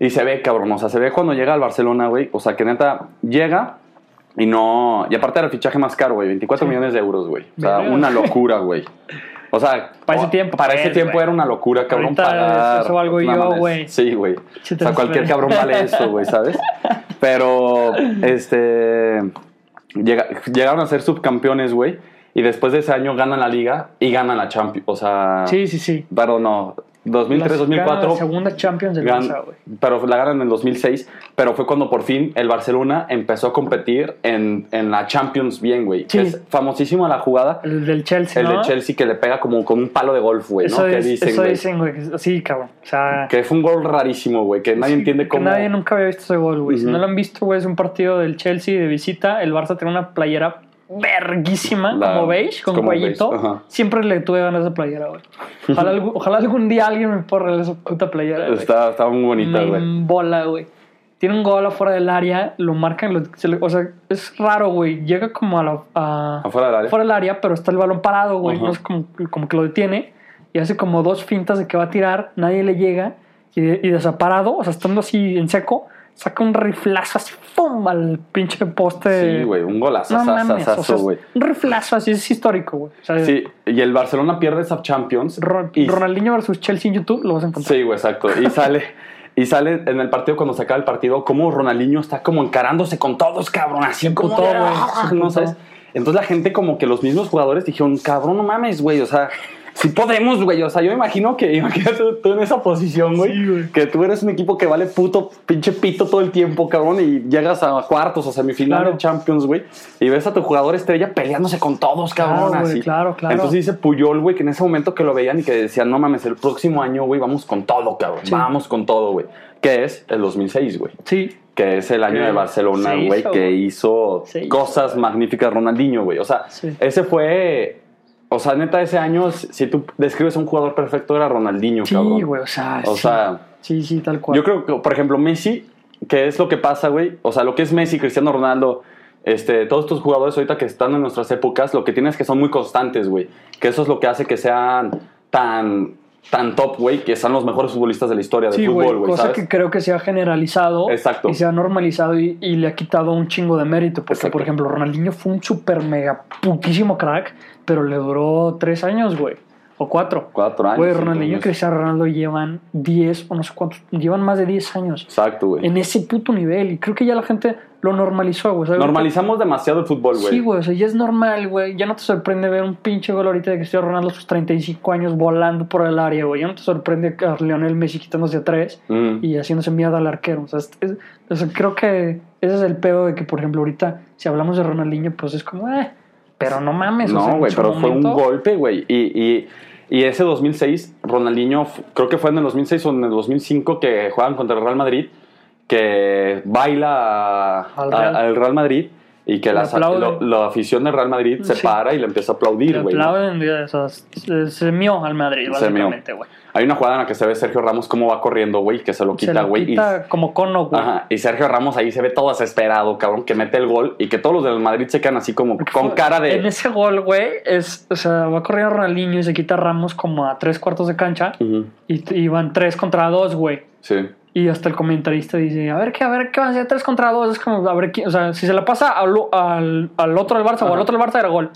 A: Y se ve, cabrón. O sea, se ve cuando llega al Barcelona, güey. O sea, que neta llega y no. Y aparte era el fichaje más caro, güey. 24
B: Sí.
A: millones de euros, güey. O sea, una locura, güey. O sea,
B: Para ese tiempo,
A: Para ese tiempo era una locura, cabrón.
B: Ahorita
A: pagar.
B: eso valgo
A: No
B: yo, güey.
A: Sí, güey. O sea, cualquier cabrón vale eso, güey, ¿sabes? Pero, este. llega- llegaron a ser subcampeones, güey. Y después de ese año ganan la liga y ganan la Champions. O sea.
B: Sí, sí, sí.
A: Pero no. 2003,
B: Las-
A: 2004.
B: La segunda Champions del Barça, güey.
A: pero la ganan en el 2006. Pero fue cuando por fin el Barcelona empezó a competir en, en la Champions bien, güey.
B: Sí.
A: Que Es famosísima la jugada.
B: El del Chelsea,
A: El
B: ¿no?
A: de Chelsea que le pega como con un palo de golf, güey, ¿no?
B: Eso,
A: que
B: es-
A: dicen,
B: eso dicen, güey. que- Sí, cabrón. O sea,
A: Que fue un gol rarísimo, güey. Que nadie
B: sí,
A: entiende
B: que
A: cómo.
B: Nadie nunca había visto ese gol, güey. Si no lo han visto, güey, es un partido del Chelsea de visita. El Barça tiene una playera verguísima,
A: La-
B: como beige, con
A: como
B: cuellito.
A: beige.
B: Siempre le tuve ganas de playera, güey. Ojalá, algún- ojalá algún día alguien me regalar esa puta playera.
A: Está, está muy bonita, güey.
B: embola, güey. tiene un gol afuera del área, lo marcan, lo- se le- o sea, es raro, güey. Llega como a la. a-
A: Afuera del área.
B: afuera del área, pero está el balón parado, güey. No es como, como que lo detiene y hace como dos fintas de que va a tirar, nadie le llega y, y desaparado, o sea, estando así en seco, saca un riflazo así, ¡pum! al pinche poste.
A: Sí, güey, un golazo,
B: No mames, o sea,
A: güey.
B: un riflazo así, es histórico, güey. O sea,
A: Sí, y el Barcelona pierde esa Champions.
B: Ro-
A: y-
B: Ronaldinho versus Chelsea en YouTube lo vas a encontrar.
A: Sí, güey, exacto. Y sale, y sale en el partido cuando se acaba el partido, como Ronaldinho está como encarándose con todos, cabrón, así como
B: emputó,
A: de,
B: güey,
A: "Ah", ¿no sabes? Entonces la gente como que los mismos jugadores dijeron, cabrón, no mames, güey, o sea, sí podemos, güey, o sea, yo me imagino que imagínate tú en esa posición, güey,
B: Sí, güey.
A: que tú eres un equipo que vale puto pinche pito todo el tiempo, cabrón, y llegas a cuartos o semifinal
B: Claro.
A: de Champions, güey, y ves a tu jugador estrella peleándose con todos, cabrón,
B: Claro, güey,
A: así.
B: claro, claro.
A: Entonces dice Puyol, güey, que en ese momento que lo veían y que decían, no mames, el próximo año, güey, vamos con todo, cabrón.
B: Sí.
A: Vamos con todo, güey. Que es el 2006, güey.
B: Sí,
A: Que es el año de Barcelona, güey, que hizo cosas magníficas Ronaldinho, güey. O sea,
B: Sí.
A: ese fue... O sea, neta, ese año, si tú describes a un jugador perfecto, era Ronaldinho,
B: sí,
A: cabrón.
B: güey, o sea,
A: O
B: sí.
A: sea,
B: sí, sí, tal cual.
A: yo creo que, por ejemplo, Messi, que es lo que pasa, güey. O sea, lo que es Messi, Cristiano Ronaldo, este, todos estos jugadores ahorita que están en nuestras épocas, lo que tienes es que son muy constantes, güey. Que eso es lo que hace que sean tan, tan top, güey, que son los mejores futbolistas de la historia del
B: Sí,
A: fútbol,
B: güey,
A: güey.
B: cosa
A: ¿sabes?
B: que creo que se ha generalizado
A: Exacto.
B: y se ha normalizado y, y le ha quitado un chingo de mérito. Porque,
A: Exacto.
B: por ejemplo, Ronaldinho fue un super mega putísimo crack, pero le duró tres años, güey. O cuatro.
A: Cuatro años.
B: Güey, Ronaldinho y. Cristiano Ronaldo llevan 10 o no sé cuántos, llevan más de 10 años
A: Exacto, güey.
B: en ese puto nivel. Y creo que ya la gente lo normalizó, güey.
A: Normalizamos demasiado el fútbol, güey.
B: Sí, güey, o sea, ya es normal, güey. Ya no te sorprende ver un pinche gol ahorita de Cristiano Ronaldo a sus 35 años volando por el área, güey. Ya no te sorprende a Lionel Messi quitándose a tres
A: Mm.
B: y haciéndose mierda al arquero. O sea, es- es- o sea, creo que ese es el pedo de que, por ejemplo, ahorita, si hablamos de Ronaldinho, pues es como, eh, pero no mames.
A: No, güey, pero fue un golpe, güey. Y, y, y ese 2006, Ronaldinho, creo que fue en el 2006 o en el 2005 que juegan contra el Real Madrid, que baila
B: Al
A: a-
B: Real.
A: al Real Madrid y que la, lo- la afición del Real Madrid se
B: Sí.
A: para y le empieza a aplaudir, güey. ¿no?
B: aplauden, o sea, se, se mió al Madrid,
A: Se
B: básicamente, güey.
A: Hay una jugada en la que se ve Sergio Ramos cómo va corriendo, güey, que se lo
B: Se
A: quita,
B: lo
A: güey. y-
B: quita como cono, güey.
A: Ajá, y Sergio Ramos ahí se ve todo desesperado, cabrón, que mete el gol y que todos los del Madrid se quedan así como con cara de...
B: En ese gol, güey, es, o sea, va corriendo Ronaldinho y se quita Ramos como a tres cuartos de cancha
A: Ujú,
B: y, y van tres contra dos, güey.
A: Sí.
B: Y hasta el comentarista dice, a ver qué, a ver qué van a hacer tres contra dos. Es como, a ver quién, o sea, si se la pasa al, al, al otro del Barça o al otro del Barça era gol.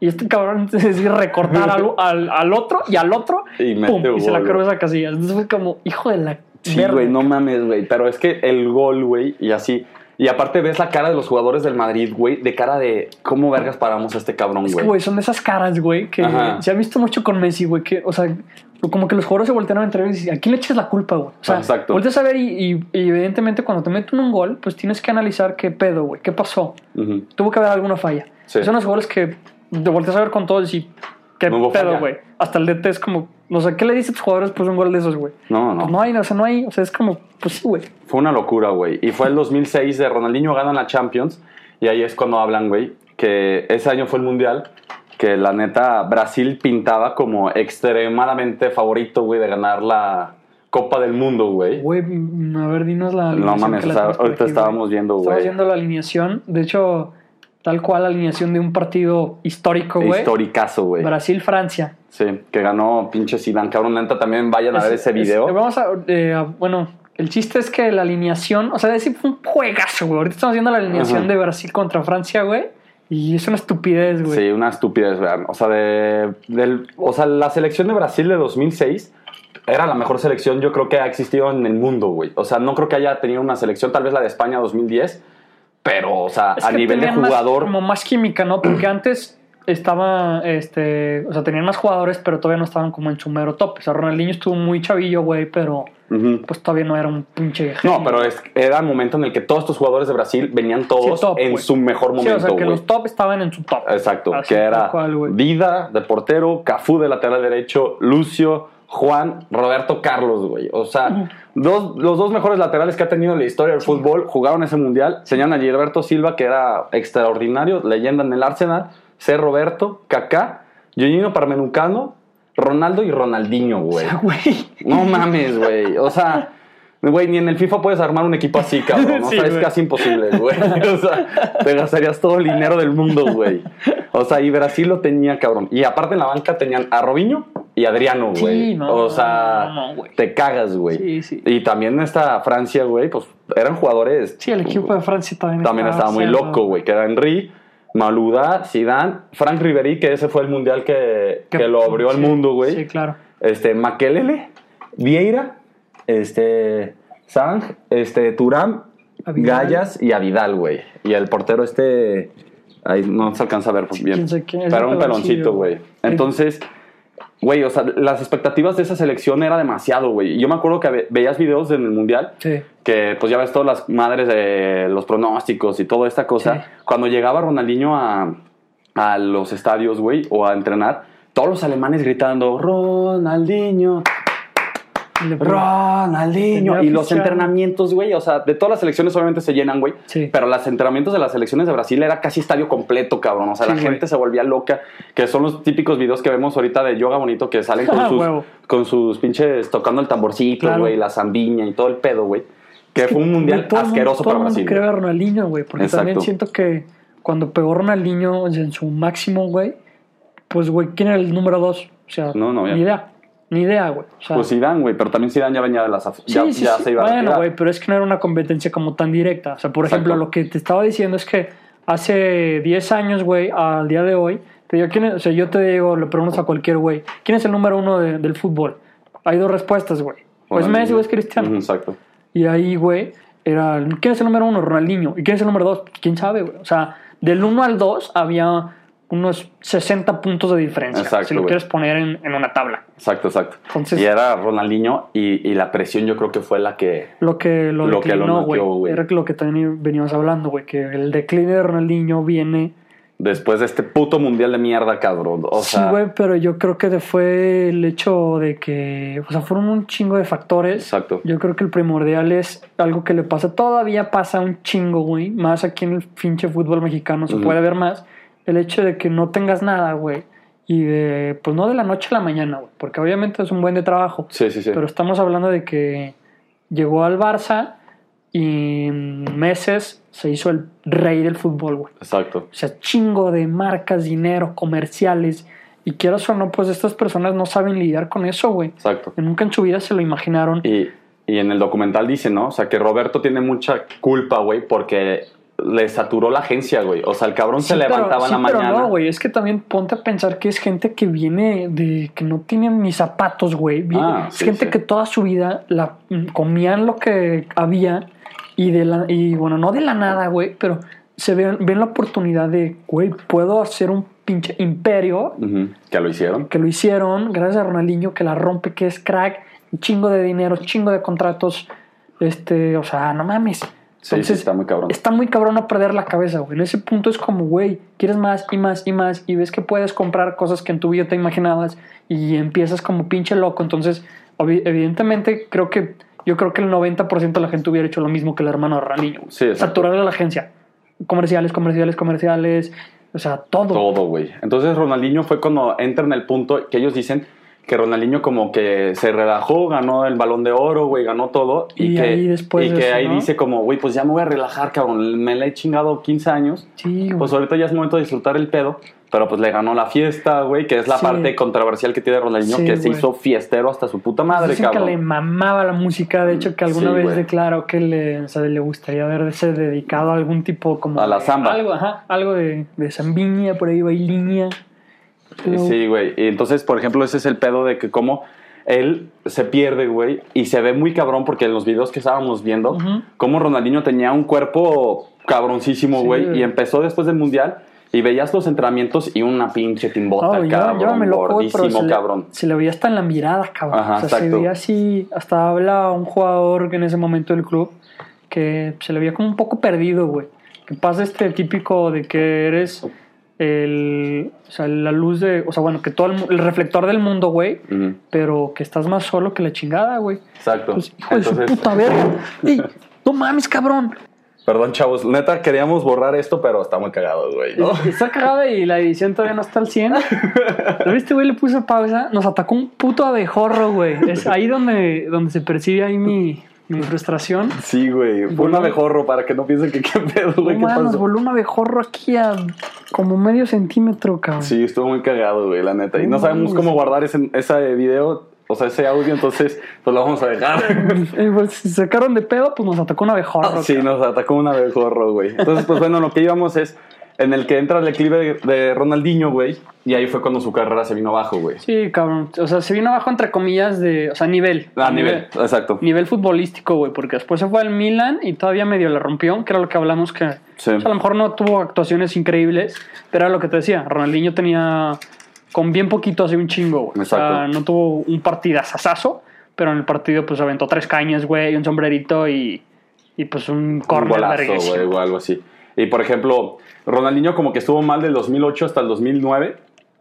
B: Y este cabrón es decir, recortar al, al, al otro y al otro
A: Y
B: pum, y se la cruza Casillas. Entonces fue como, hijo de la
A: Sí, güey, no mames, güey. Pero es que el gol, güey, y así. Y aparte ves la cara de los jugadores del Madrid, güey, de cara de cómo vergas paramos a este cabrón,
B: Es que,
A: güey.
B: güey, son de esas caras, güey, que
A: Ajá.
B: se ha visto mucho con Messi, güey, que, o sea, como que los jugadores se voltearon entre ellos y dicen, ¿a quién le echas la culpa, güey? O sea,
A: Exacto.
B: volteas a ver y, y- y evidentemente cuando te meten un gol, pues tienes que analizar qué pedo, güey, qué pasó.
A: Ujú.
B: Tuvo que haber alguna falla.
A: Sí.
B: Son los jugadores que te volteas a ver con todos y qué
A: No
B: pedo, güey. Hasta el DT es como, no sé, ¿qué le dices a tus jugadores pues un gol de esos, güey?
A: No,
B: Pues
A: no.
B: no hay, o sea, no hay, o sea, es como, pues sí, güey.
A: Fue una locura, güey. Y fue el 2006 de Ronaldinho gana la Champions. Y ahí es cuando hablan, güey, que ese año fue el Mundial. Que la neta, Brasil pintaba como extremadamente favorito, güey, de ganar la Copa del Mundo, güey.
B: Güey, mm, a ver, dinos la
A: No
B: alineación.
A: mames,
B: que la
A: o sea,
B: tenemos por
A: ahorita
B: aquí, güey.
A: estábamos viendo, güey.
B: viendo la alineación. De hecho, tal cual la alineación de un partido histórico, güey.
A: Historicazo, güey.
B: Brasil-Francia.
A: Sí, que ganó pinche Zidane. Cabrón, neta, también vayan a ver
B: Es-
A: ese
B: es-
A: video.
B: vamos a, eh, a- Bueno, el chiste es que la alineación. O sea, ese fue un juegazo, güey. Ahorita estamos viendo la alineación
A: Ajá.
B: de Brasil contra Francia, güey. Y es una estupidez, güey.
A: Sí, una estupidez, vean. O sea, de, del, o sea, la selección de Brasil de 2006 era la mejor selección, yo creo que ha existido en el mundo, güey. O sea, no creo que haya tenido una selección, tal vez la de España 2010, pero, o sea,
B: Es
A: a nivel de
B: tenían más-
A: jugador.
B: como más química, ¿no? Porque antes estaba, este, o sea, tenían más jugadores, pero todavía no estaban como en su mero top. O sea, Ronaldinho estuvo muy chavillo, güey, pero pues todavía no era un pinche.
A: No,
B: genio.
A: pero es, era el momento en el que todos estos jugadores de Brasil venían todos
B: Sí, top,
A: en su mejor
B: Sí,
A: momento,
B: o sea, que los top estaban en su top.
A: Exacto,
B: Así,
A: que era
B: cual.
A: Dida de portero, Cafú de lateral derecho, Lucio, Juan, Roberto Carlos, güey. O sea, dos, los dos mejores laterales que ha tenido en la historia del fútbol jugaron ese mundial. Señalan a Gilberto Silva, que era extraordinario, leyenda en el Arsenal, C. Roberto, Kaká, Gioino Parmenucano, Ronaldo y Ronaldinho,
B: O
A: güey.
B: sea, güey.
A: No mames, güey. O sea, Güey, ni en el FIFA puedes armar un equipo así, cabrón. O
B: Sí,
A: sea, es
B: güey.
A: casi imposible, güey. O sea, te gastarías todo el dinero del mundo, güey. O sea, y Brasil lo tenía, cabrón. Y aparte en la banca tenían a Robinho y Adriano,
B: Sí,
A: güey.
B: no,
A: o sea,
B: no,
A: te cagas, güey.
B: Sí, sí.
A: Y también esta Francia, güey, pues eran jugadores.
B: Sí, el equipo de Francia también,
A: También estaba muy
B: cerdo.
A: loco, güey. Que era Henry, Maluda, Zidane, Frank Riveri, que ese fue el mundial que, que lo abrió al mundo, güey.
B: Sí, claro.
A: Este, Makelele, Vieira, este, Sang, este,
B: Vidal.
A: Gallas y a Vidal, güey. Y el portero este, ahí no se alcanza a ver bien. pero
B: un
A: peloncito, güey. Entonces, güey, o sea, las expectativas de esa selección era demasiado, güey. Yo me acuerdo que ve- veías videos en el mundial
B: Sí.
A: que pues ya ves todas las madres de los pronósticos y toda esta cosa.
B: Sí.
A: Cuando llegaba Ronaldinho a, a los estadios, güey, o a entrenar, todos los alemanes gritando, Ronaldinho, Ronaldinho. Y los entrenamientos, güey, o sea, de todas las selecciones obviamente se llenan, güey.
B: Sí.
A: Pero los entrenamientos de las selecciones de Brasil era casi estadio completo, cabrón. O sea,
B: Sí,
A: la
B: güey.
A: gente se volvía loca. Que son los típicos videos que vemos ahorita de yoga bonito que salen con,
B: Ah,
A: sus,
B: huevo.
A: con sus pinches tocando el tamborcito,
B: Claro.
A: güey, la zambiña y todo el pedo, güey. Que
B: Es
A: fue un mundial
B: todo
A: asqueroso
B: todo
A: para Brasil.
B: cree
A: güey.
B: a Ronaldinho, güey. Porque
A: Exacto.
B: también siento que cuando pegó Ronaldinho en su máximo, güey, pues, güey, ¿quién era el número dos? O sea,
A: No, no, ya.
B: ni idea. Ni idea, güey. O sea,
A: Pues Zidane, güey, pero también Zidane ya venía de las...
B: Sí,
A: ya,
B: sí,
A: ya
B: sí.
A: se iba a
B: Bueno, güey, pero es que no era una competencia como tan directa. O sea, por
A: Exacto.
B: ejemplo, lo que te estaba diciendo es que hace 10 años, güey, al día de hoy, te digo, ¿quién es? O sea, yo te digo, le preguntas a cualquier güey, ¿quién es el número uno de- del fútbol? Hay dos respuestas, güey. O es. Messi o es Cristiano.
A: Exacto.
B: Y ahí, güey, era, ¿quién es el número uno? Ronaldinho. ¿Y quién es el número dos? ¿Quién sabe, güey? O sea, del 1 al 2 había unos 60 puntos de diferencia.
A: Exacto,
B: si lo quieres poner en, en una tabla.
A: Exacto, exacto.
B: Entonces-
A: y era Ronaldinho y, y la presión yo creo que fue la que...
B: Lo que lo,
A: Lo
B: declinó, güey. Era lo que también veníamos hablando, güey. Que el decline de Ronaldinho viene.
A: Después de este puto mundial de mierda, cabrón. O
B: sí,
A: sea,
B: güey, pero yo creo que fue el hecho de que. O sea, fueron un chingo de factores.
A: Exacto.
B: Yo creo que el primordial es algo que le pasa. Todavía pasa un chingo, güey. Más aquí en el pinche fútbol mexicano se puede ver más. El hecho de que no tengas nada, güey. Y de. Pues no de la noche a la mañana, güey. Porque obviamente es un buen de trabajo.
A: Sí, sí, sí.
B: Pero estamos hablando de que llegó al Barça y en meses se hizo el rey del fútbol, güey.
A: Exacto.
B: O sea, chingo de marcas, dinero, comerciales. Y quieras o no, pues estas personas no saben lidiar con eso, güey.
A: Exacto.
B: Nunca en su vida se lo imaginaron.
A: Y, y en el documental dice, ¿no? O sea, que Roberto tiene mucha culpa, güey, porque le saturó la agencia, güey. O sea, el cabrón se
B: pero-
A: levantaba en la
B: pero
A: mañana.
B: no, güey. Es que también ponte a pensar que es gente que viene de que no tienen ni zapatos, güey.
A: Ah,
B: es
A: sí,
B: gente que toda su vida la, comían lo que había y de la y bueno, no de la nada, güey, pero se ven, ven la oportunidad de, güey, puedo hacer un pinche imperio
A: Ujú, Que lo hicieron.
B: que lo hicieron gracias a Ronaldinho que la rompe, que es crack, un chingo de dinero, chingo de contratos, este, o sea, no mames.
A: Sí, sí, está muy cabrón.
B: Está muy cabrón no perder la cabeza, güey. En ese punto es como, güey, quieres más y más y más y ves que puedes comprar cosas que en tu vida te imaginabas y empiezas como pinche loco. Entonces, evidentemente, creo que yo creo que el 90% de la gente hubiera hecho lo mismo que el hermano güey.
A: Sí.
B: Saturarle a la agencia. Comerciales, comerciales, comerciales. O sea, todo.
A: Todo, güey. Entonces Ronaldinho fue cuando entra en el punto que ellos dicen que Ronaldinho como que se relajó, ganó el balón de oro, güey, ganó todo. Y,
B: Y
A: que,
B: ahí después
A: y que
B: eso,
A: ahí
B: ¿no?
A: dice como, güey, pues ya me voy a relajar, cabrón. Me la he chingado 15 años.
B: Sí.
A: Pues ahorita ya es momento de disfrutar el pedo. Pero pues le ganó la fiesta, güey, que es la
B: Sí.
A: parte controversial que tiene Ronaldinho,
B: Sí,
A: que se
B: güey.
A: hizo fiestero hasta su puta madre,
B: Dicen
A: cabrón.
B: que le mamaba la música, de hecho que alguna
A: Sí,
B: vez
A: güey.
B: declaró que le, o sea, le gustaría haberse dedicado a algún tipo como...
A: A la
B: de-
A: samba.
B: Algo, ajá, algo de, de zambiña, por ahí bailiña.
A: Sí, güey. Y entonces, por ejemplo, ese es el pedo de que como él se pierde, güey, y se ve muy cabrón porque en los videos que estábamos viendo,
B: Ujú.
A: como Ronaldinho tenía un cuerpo cabroncísimo,
B: Sí,
A: güey, y empezó después del Mundial y veías los entrenamientos y una pinche timbota,
B: yo,
A: cabrón,
B: yo loco,
A: gordísimo,
B: se le,
A: cabrón.
B: se le veía hasta en la mirada, cabrón.
A: Ajá,
B: o sea, se veía así, hasta habla un jugador que en ese momento del club que se le veía como un poco perdido, güey. Que pasa este típico de que eres el, o sea, la luz de, o sea, bueno, que todo el, el reflector del mundo, güey, pero que estás más solo que la chingada, güey.
A: Exacto.
B: Pues, hijo de su
A: Entonces,
B: puta verga. Ey, no mames, cabrón.
A: perdón, chavos, neta, queríamos borrar esto, pero está muy cagado, güey, ¿no?
B: Está cagada y la edición todavía no está al 100. ¿Lo viste, güey? Le puso pausa. Nos atacó un puto abejorro, güey. Es ahí donde, donde se percibe ahí mi, Mi frustración.
A: Sí, güey. Fue un abejorro para que no piensen que qué pedo,
B: No
A: güey. ¿Qué pasó?
B: voló un abejorro aquí a como medio centímetro, cabrón.
A: Sí, estuvo muy cagado, güey, la neta. Y no sabemos cómo guardar ese, ese video, o sea, ese audio, entonces, pues lo vamos a dejar.
B: Eh, pues, si se sacaron de pedo, pues nos atacó un abejorro.
A: sí,
B: cabrón.
A: nos atacó un abejorro, güey. Entonces, pues bueno, lo que íbamos es en el que entra el declive de, Ronaldinho, güey. Y ahí fue cuando su carrera se vino abajo, güey.
B: Sí, cabrón. O sea, se vino abajo entre comillas de. O sea, nivel.
A: A nivel, exacto.
B: Nivel futbolístico, güey. Porque después se fue al Milan y todavía medio la rompió, que era lo que hablamos que.
A: Sí.
B: o sea, a lo mejor no tuvo actuaciones increíbles, pero era lo que te decía. Ronaldinho tenía. Con bien poquito hace un chingo, güey. O sea,
A: Exacto.
B: no tuvo un partidazazazo, pero en el partido, pues aventó tres cañas, güey, un sombrerito y. Y pues un
A: Un
B: corner
A: golazo,
B: verguísimo.
A: güey, o algo así. Y por ejemplo, Ronaldinho como que estuvo mal del 2008 hasta el 2009.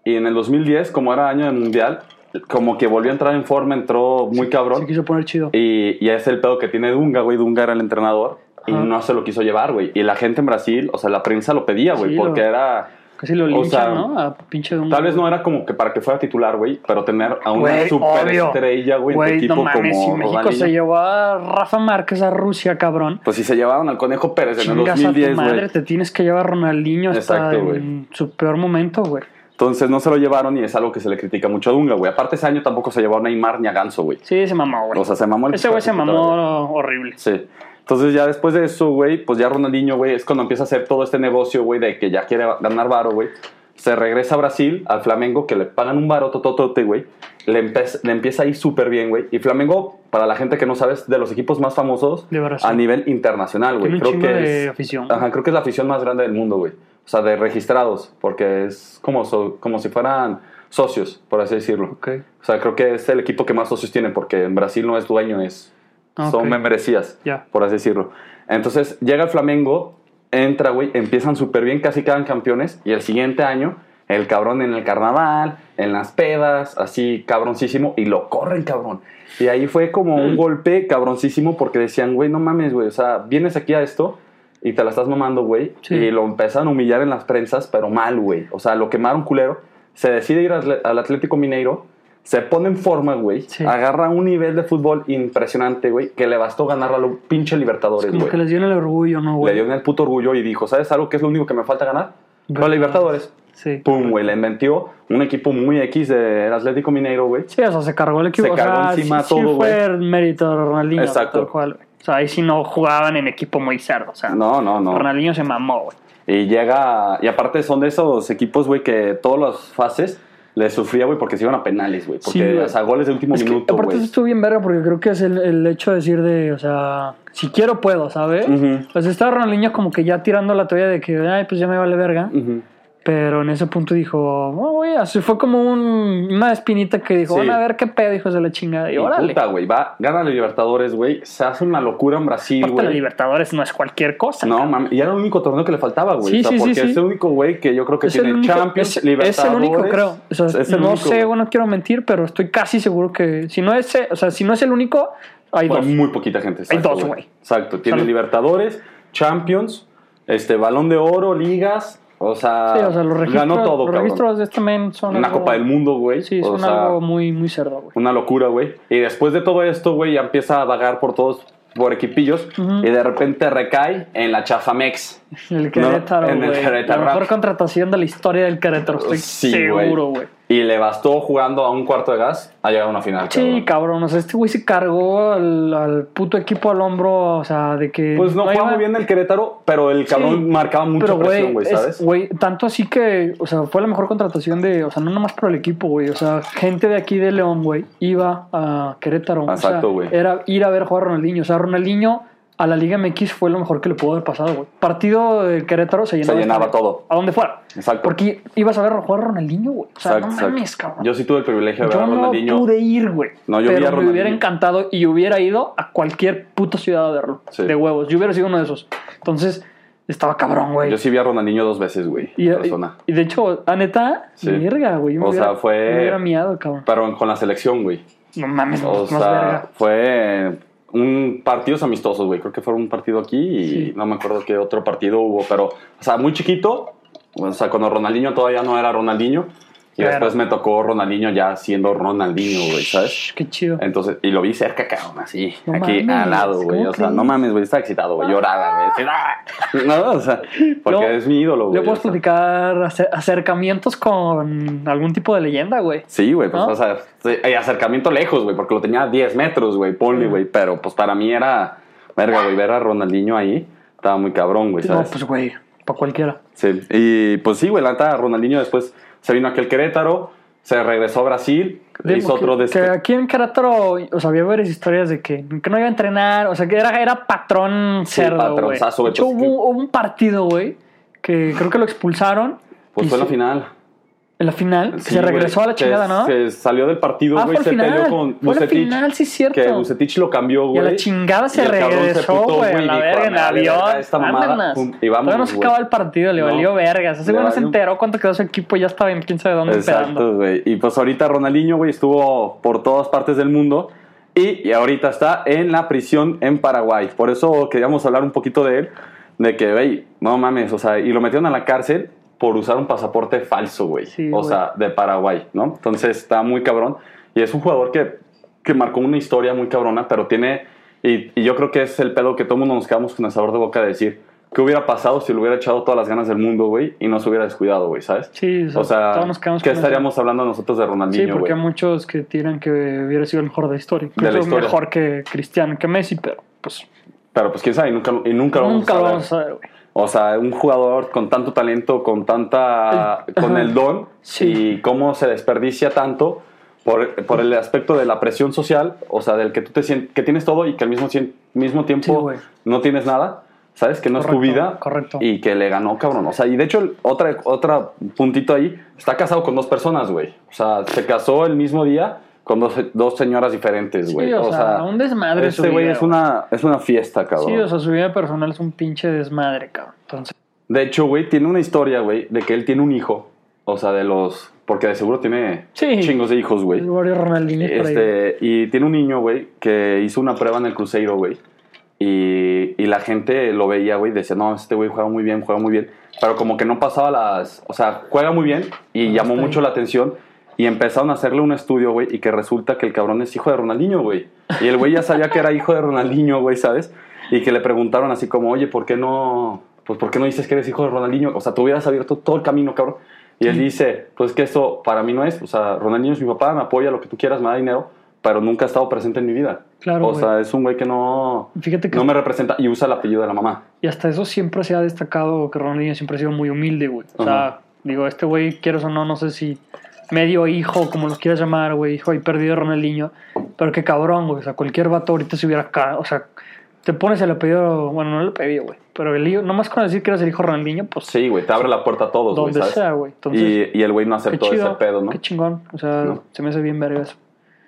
A: Y en el 2010, como era año del mundial, como que volvió a entrar en forma, entró muy cabrón.
B: Se quiso poner chido.
A: Y, y es el pedo que tiene Dunga, güey. Dunga era el entrenador y no se lo quiso llevar, güey. Y la gente en Brasil, o sea, la prensa lo pedía, güey,
B: Sí,
A: porque
B: lo-
A: era.
B: Casi lo
A: o
B: linchan,
A: sea,
B: ¿no? A pinche Dunga.
A: Tal vez no era como que para que fuera titular, güey, pero tener a una
B: Güey,
A: super
B: obvio.
A: estrella, güey,
B: Güey,
A: equipo
B: no mames, si
A: como
B: México se llevó a Rafa Márquez a Rusia, cabrón.
A: Pues si se llevaron al Conejo Pérez en el
B: Chingas a tu
A: 2010,
B: madre, te tienes que llevar a Ronaldinho hasta
A: Exacto, güey.
B: en su peor momento, güey.
A: Entonces no se lo llevaron y es algo que se le critica mucho a Dunga, güey. Aparte ese año tampoco se llevó a Neymar ni a Ganso, güey.
B: Sí, se mamó, güey.
A: O sea, se mamó el
B: Ese güey se mamó horrible.
A: Sí. Entonces ya después de eso, güey, pues ya Ronaldinho, güey, es cuando empieza a hacer todo este negocio, güey, de que ya quiere ganar varo, güey. Se regresa a Brasil, al Flamengo, que le pagan un varo tototote, güey. Le, le empieza a ir súper bien, güey. Y Flamengo, para la gente que no sabe, es de los equipos más famosos a nivel internacional, güey. Creo que
B: de
A: es,
B: afición.
A: Ajá, creo que es la afición más grande del mundo, güey. O sea, de registrados, porque es como, so- como si fueran socios, por así decirlo.
B: Ok.
A: O sea, creo que es el equipo que más socios tiene, porque en Brasil no es dueño, es
B: Ah,
A: son
B: ok.
A: membresías,
B: Ya.
A: por así decirlo. Entonces llega el Flamengo, entra, güey, empiezan súper bien, casi quedan campeones, y el siguiente año, el cabrón en el carnaval, en las pedas, así cabroncísimo, y lo corren, cabrón. Y ahí fue como un golpe cabroncísimo porque decían, güey, no mames, güey, o sea, vienes aquí a esto y te la estás mamando, güey.
B: Sí.
A: Y lo empezaron a humillar en las prensas, pero mal, güey. O sea, lo quemaron culero. Se decide ir al Atlético Mineiro, se pone en forma, güey.
B: Sí.
A: Agarra un nivel de fútbol impresionante, güey, que le bastó ganar a los pinche Libertadores,
B: Como
A: güey.
B: que les dio en el orgullo, ¿no,
A: Le
B: güey?
A: dio en el puto orgullo y dijo, ¿sabes algo que es lo único que me falta ganar? Los Libertadores.
B: Sí.
A: Pum, güey, le inventió un equipo muy X del Atlético Mineiro, güey.
B: Sí, o sea, se cargó el equipo.
A: Se
B: o
A: cargó
B: sea,
A: encima
B: sí,
A: todo,
B: sí fue el mérito de Ronaldinho.
A: Exacto.
B: tal cual, güey. O sea, ahí sí no jugaban en equipo muy cerdo. O sea,
A: No, no, no.
B: Ronaldinho se mamó, güey.
A: Y llega, y aparte son de esos equipos, güey, que todas las fases le sufría, güey, porque se iban a penales, güey. Porque,
B: Sí,
A: o sea, goles de último
B: Es que,
A: minuto,
B: aparte, eso estuvo bien verga porque creo que es el, el hecho de decir de, o sea, si quiero puedo, ¿sabes?
A: Ujú.
B: Pues estaba Ronaldinho como que ya tirando la toalla de que, ay, pues ya me vale verga.
A: Ujú.
B: Pero en ese punto dijo, oh, güey, así fue como un- una espinita que dijo,
A: Sí.
B: van a ver qué pedo, hijos de la chingada. Y,
A: Y
B: órale.
A: puta, güey, va, gana la Libertadores, güey. Se hace una locura en Brasil,
B: Aparte, la
A: güey.
B: Libertadores no es cualquier cosa.
A: No, mames, y era el único torneo que le faltaba, güey.
B: Sí,
A: o sea,
B: sí,
A: porque es el único, güey, que yo creo que
B: Es
A: tiene
B: único,
A: Champions,
B: es,
A: Libertadores.
B: es el único, creo. O sea,
A: Es el
B: no
A: único,
B: sé,
A: güey.
B: no quiero mentir, pero estoy casi seguro que si no es, o sea, si no es el único, hay
A: Bueno,
B: dos.
A: muy poquita gente. exacto,
B: dos, güey.
A: Exacto. Tiene. Libertadores, Champions, este, Balón de Oro, Ligas. O sea,
B: Sí, o sea, los registros,
A: ganó todo,
B: los
A: cabrón.
B: registros de este men son
A: Una
B: algo-
A: Copa del Mundo, güey.
B: Sí,
A: o
B: son
A: sea,
B: algo muy, muy cerdo, güey.
A: Una locura, güey. Y después de todo esto, güey, ya empieza a vagar por todos, por equipillos. Y de repente recae en la Chafamex.
B: El Querétaro,
A: en el. Querétaro.
B: La mejor contratación de la historia del Querétaro, estoy
A: Sí,
B: seguro, güey.
A: Y le bastó jugando a un cuarto de gas a llegar a una final.
B: Sí,
A: cabrón.
B: cabrón. O sea, este güey se cargó al, al puto equipo al hombro, o sea, de que...
A: Pues no jugaba
B: iba-
A: muy bien el Querétaro, pero el cabrón
B: Sí,
A: marcaba mucha
B: Pero,
A: presión, güey,
B: es-
A: ¿sabes?
B: Güey, tanto así que, o sea, fue la mejor contratación de, o sea, no nomás por el equipo, güey. O sea, gente de aquí de León, güey, iba a Querétaro.
A: Exacto,
B: o
A: güey.
B: sea, era ir a ver jugar a Ronaldinho. O sea, Ronaldinho a la Liga MX fue lo mejor que le pudo haber pasado, güey. Partido de Querétaro se llenaba.
A: Se llenaba todo.
B: A donde fuera.
A: Exacto.
B: Porque ibas a ver jugar a Ronaldinho, güey. O sea,
A: Exacto,
B: no
A: exacto.
B: mames, cabrón.
A: Yo sí tuve el privilegio de ver
B: Yo
A: a
B: no
A: Ronaldinho.
B: pude ir, güey.
A: No, yo vi
B: pero
A: a
B: me
A: Ronaldinho.
B: hubiera encantado y hubiera ido a cualquier puta ciudad a verlo.
A: Sí.
B: De huevos. Yo hubiera sido uno de esos. Entonces, estaba cabrón, güey.
A: Yo sí vi a Ronaldinho dos veces, güey.
B: Y,
A: en persona.
B: y de hecho, a neta,
A: Sí.
B: verga, güey. me
A: O
B: hubiera-
A: sea, fue-
B: Me hubiera miado, cabrón.
A: Pero con la selección, güey.
B: No mames,
A: O
B: más
A: sea,
B: verga.
A: fue un partidos amistosos, güey. Creo que fue un partido aquí y
B: Sí.
A: no me acuerdo qué otro partido hubo, pero, o sea, muy chiquito. O sea, cuando Ronaldinho todavía no era Ronaldinho. Y
B: Claro.
A: después me tocó Ronaldinho ya siendo Ronaldinho, güey, ¿sabes?
B: Qué chido.
A: Entonces, y lo vi cerca, cabrón, así,
B: No
A: aquí
B: mames,
A: al lado, güey.
B: ¿cómo
A: O sea, no mames, güey, estaba excitado, güey, lloraba, güey. ¡ah! No, o sea, porque es mi ídolo, güey.
B: ¿Le puedes
A: o sea.
B: platicar acer- acercamientos con algún tipo de leyenda, güey?
A: Sí, güey, pues,
B: ¿No?
A: o sea, acercamiento lejos, güey, porque lo tenía a 10 metros, güey, ponle, güey, pero pues para mí era, verga, güey, ver a Ronaldinho ahí, estaba muy cabrón, güey,
B: No,
A: ¿sabes?
B: pues, güey, para cualquiera.
A: Sí, y pues sí, güey, la neta, Ronaldinho después se vino aquí al Querétaro, se regresó a Brasil,
B: De-
A: hizo otro de
B: que aquí en Querétaro, o sea, había varias historias de que, que no iba a entrenar, o sea, que era, era patrón
A: Sí,
B: cerdo, güey, hecho,
A: pues,
B: hubo, hubo un partido, güey, que creo que lo expulsaron.
A: Pues fue la final.
B: En la final, que
A: Sí,
B: se regresó
A: güey,
B: a la chingada, ¿no?
A: Se salió del partido,
B: Ah,
A: güey,
B: fue
A: se
B: final.
A: peleó con
B: Fue la
A: Bucetich.
B: final, sí, cierto.
A: Que Bucetich lo cambió,
B: Y
A: güey.
B: a la chingada se
A: y
B: regresó, güey, a
A: y
B: la verga, en el
A: "Me vale
B: avión.
A: esta mamada", pum, y vámonos,
B: Todavía no se acaba el partido, le
A: No.
B: valió vergas. Ese güey no se enteró cuánto quedó su equipo, ya estaba en quién sabe dónde esperando.
A: Exacto, güey. Y pues ahorita Ronaldinho, güey, estuvo por todas partes del mundo y, y ahorita está en la prisión en Paraguay. Por eso queríamos hablar un poquito de él, de que, güey, no mames, o sea, y lo metieron a la cárcel por usar un pasaporte falso, güey.
B: Sí,
A: o
B: güey.
A: sea, de Paraguay, ¿no? Entonces está muy cabrón. Y es un jugador que, que marcó una historia muy cabrona, pero tiene, y, y yo creo que es el pedo que todo mundo nos quedamos con el sabor de boca de decir, ¿qué hubiera pasado si le hubiera echado todas las ganas del mundo, güey, y no se hubiera descuidado, güey, ¿sabes?
B: Sí,
A: O sea,
B: todos nos quedamos
A: ¿qué
B: con eso.
A: estaríamos hablando nosotros de
B: Sí,
A: Ronaldinho,
B: porque
A: güey?
B: hay muchos que tiran que hubiera sido el mejor de la historia.
A: De la
B: Incluso
A: historia.
B: mejor que Cristiano, que Messi, pero pues
A: Pero pues quién sabe, y nunca, y nunca lo vamos
B: nunca
A: a
B: lo
A: saber.
B: vamos a saber, güey.
A: O sea, un jugador con tanto talento, con tanta... Con el don,
B: Sí.
A: y cómo se desperdicia tanto por, por el aspecto de la presión social, o sea, del que tú te sientes, que tienes todo y que al mismo, mismo tiempo no tienes nada, ¿sabes? Que no es tu vida.
B: correcto.
A: Y que le ganó, cabrón. O sea, y de hecho, otra, otra puntito ahí, está casado con dos personas, güey. O sea, se casó el mismo día con dos, dos señoras diferentes, güey.
B: Sí, o, sea, un desmadre
A: Este güey es una, es una fiesta, cabrón.
B: Sí, o sea, su vida personal es un pinche desmadre, cabrón. Entonces,
A: De hecho, güey, tiene una historia, güey, de que él tiene un hijo. O sea, de los. Porque de seguro tiene
B: Sí.
A: chingos de hijos, güey. Este, y tiene un niño, güey, que hizo una prueba en el Cruzeiro, güey. Y, y la gente lo veía, güey, decía, no, este güey juega muy bien, juega muy bien. Pero como que no pasaba las. O sea, juega muy bien y
B: No
A: llamó mucho
B: ahí.
A: la atención. Y empezaron a hacerle un estudio, güey, y que resulta que el cabrón es hijo de Ronaldinho, güey. Y el güey ya sabía que era hijo de Ronaldinho, güey, ¿sabes? Y que le preguntaron así como, oye, ¿por qué no, pues, ¿por qué no dices que eres hijo de Ronaldinho? O sea, tú hubieras abierto todo el camino, cabrón. Y él dice, pues que eso para mí no es, o sea, Ronaldinho es mi papá, me apoya, lo que tú quieras, me da dinero, pero nunca ha estado presente en mi vida.
B: Claro,
A: O
B: güey.
A: sea, es un güey que no,
B: Fíjate que
A: no me representa y usa el apellido de la mamá.
B: Y hasta eso siempre se ha destacado que Ronaldinho siempre ha sido muy humilde, güey. O sea, digo, este güey, quieres o no, no sé si medio hijo, como lo quieras llamar, güey, hijo ahí perdido de Ronaldinho. Pero qué cabrón, güey. O sea, cualquier vato ahorita se hubiera. O sea, te pones el apellido, bueno, no el apellido, güey. Pero el hijo, nomás con decir que eres el hijo de Ronaldinho, pues
A: Sí, güey, te abre la puerta a todos, güey,
B: donde
A: ¿sabes?
B: sea, güey.
A: Y, y el güey no aceptó
B: chido,
A: ese pedo, ¿no?
B: qué chingón. O sea,
A: No.
B: se me hace bien verga eso.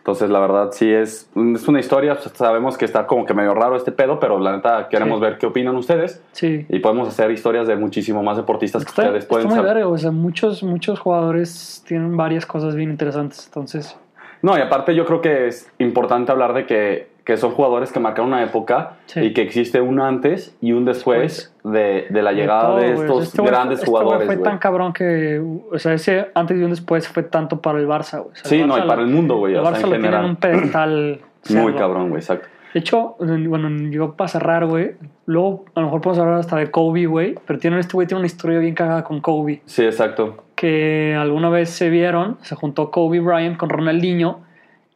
A: Entonces, la verdad, sí es, es una historia. pues, Sabemos que está como que medio raro este pedo, pero la neta queremos
B: Sí.
A: ver qué opinan ustedes.
B: Sí.
A: Y podemos hacer historias de muchísimo más deportistas que
B: Está,
A: ustedes
B: está
A: pueden
B: muy
A: saber.
B: verga, o sea, muchos, muchos jugadores tienen varias cosas bien interesantes. Entonces,
A: No, y aparte yo creo que es importante hablar de que, que son jugadores que marcaron una época
B: Sí.
A: y que existe un antes y un después de, de la llegada
B: todo,
A: de estos
B: Este
A: grandes
B: este
A: jugadores,
B: fue
A: güey.
B: tan cabrón que, o sea, ese antes y un después fue tanto para el Barça, güey. O sea,
A: Sí,
B: el
A: no, y
B: Barça
A: para el mundo, güey,
B: El
A: o sea,
B: Barça
A: en
B: lo tiene en
A: general.
B: un pedestal.
A: Muy cabrón, güey, exacto.
B: De hecho, bueno, yo para cerrar, güey, luego a lo mejor podemos hablar hasta de Kobe, güey, pero tiene, este güey tiene una historia bien cagada con Kobe,
A: Sí, exacto.
B: que alguna vez se vieron, se juntó Kobe Bryant con Ronaldinho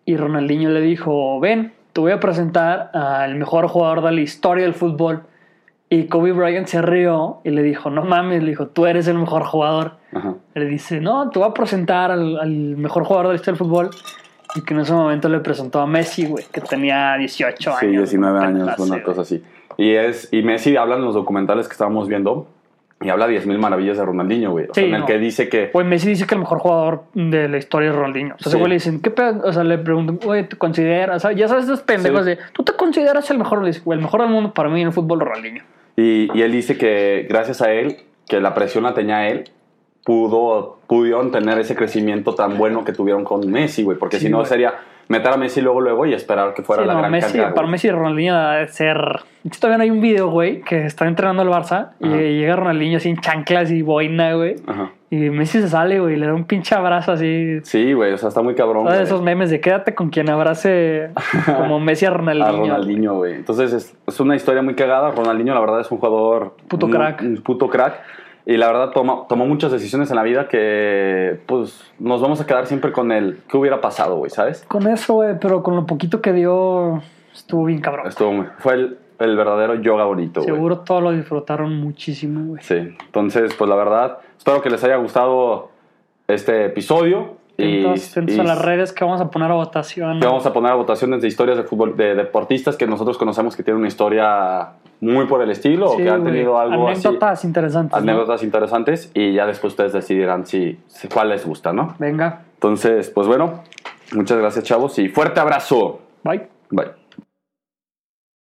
B: y Ronaldinho le dijo, ven, te voy a presentar al mejor jugador de la historia del fútbol. Y Kobe Bryant se rió y le dijo, no mames, le dijo, tú eres el mejor jugador.
A: Ajá.
B: Le dice, no, te voy a presentar al, al mejor jugador de la historia del fútbol. Y que en ese momento le presentó a Messi, güey, que tenía 18
A: Sí,
B: años.
A: 19
B: una
A: años,
B: clase,
A: una cosa así. Y, es, y Messi habla en los documentales que estábamos viendo y habla 10.000 maravillas de Ronaldinho, güey. O sea, en el
B: no.
A: que dice que...
B: Güey, Messi dice que el mejor jugador de la historia es Ronaldinho. O sea, ese
A: Sí.
B: güey le dicen, ¿qué pedo? O sea, le preguntan, güey, ¿te consideras? Ya sabes, esos pendejos
A: Sí.
B: de, ¿tú te consideras el mejor? Le el mejor del mundo para mí en el fútbol, Ronaldinho.
A: Y, y él dice que gracias a él, que la presión la tenía él, pudo, pudieron tener ese crecimiento tan bueno que tuvieron con Messi, güey. Porque si no sería meter a Messi luego, luego y esperar que fuera
B: Sí,
A: la
B: no,
A: gran
B: Messi,
A: carga,
B: para. Messi Ronaldinho debe ser. Todavía no hay un video, güey, que está entrenando el Barça y llega Ronaldinho así en chanclas y boina, güey.
A: Ajá.
B: Y Messi se sale, güey, le da un pinche abrazo así.
A: Sí, güey, o sea, está muy cabrón.
B: ¿Sabes
A: güey.
B: esos memes de quédate con quien abrace como Messi a Ronaldinho?
A: A Ronaldinho, güey. Entonces es, es una historia muy cagada. Ronaldinho, la verdad, es un jugador.
B: Puto
A: muy-
B: crack.
A: Un puto crack. Y la verdad, toma- tomó muchas decisiones en la vida que, pues, nos vamos a quedar siempre con el qué hubiera pasado, güey, ¿sabes?
B: Con eso, güey, pero con lo poquito que dio, estuvo bien cabrón.
A: Estuvo muy- fue el, el verdadero yoga bonito.
B: Seguro todos lo disfrutaron muchísimo, güey.
A: Sí. Entonces, pues, la verdad, espero que les haya gustado este episodio. Y,
B: Entonces,
A: y
B: a las redes que vamos a poner a votación.
A: que vamos a poner a votaciones de historias de fútbol, de deportistas que nosotros conocemos que tienen una historia muy por el estilo o que han tenido algo así.
B: Anécdotas interesantes. ¿no?
A: anécdotas interesantes y ya después ustedes decidirán si, si- cuál les gusta, ¿no?
B: Venga,
A: Entonces, pues bueno, muchas gracias chavos y fuerte abrazo.
B: bye.
A: Bye.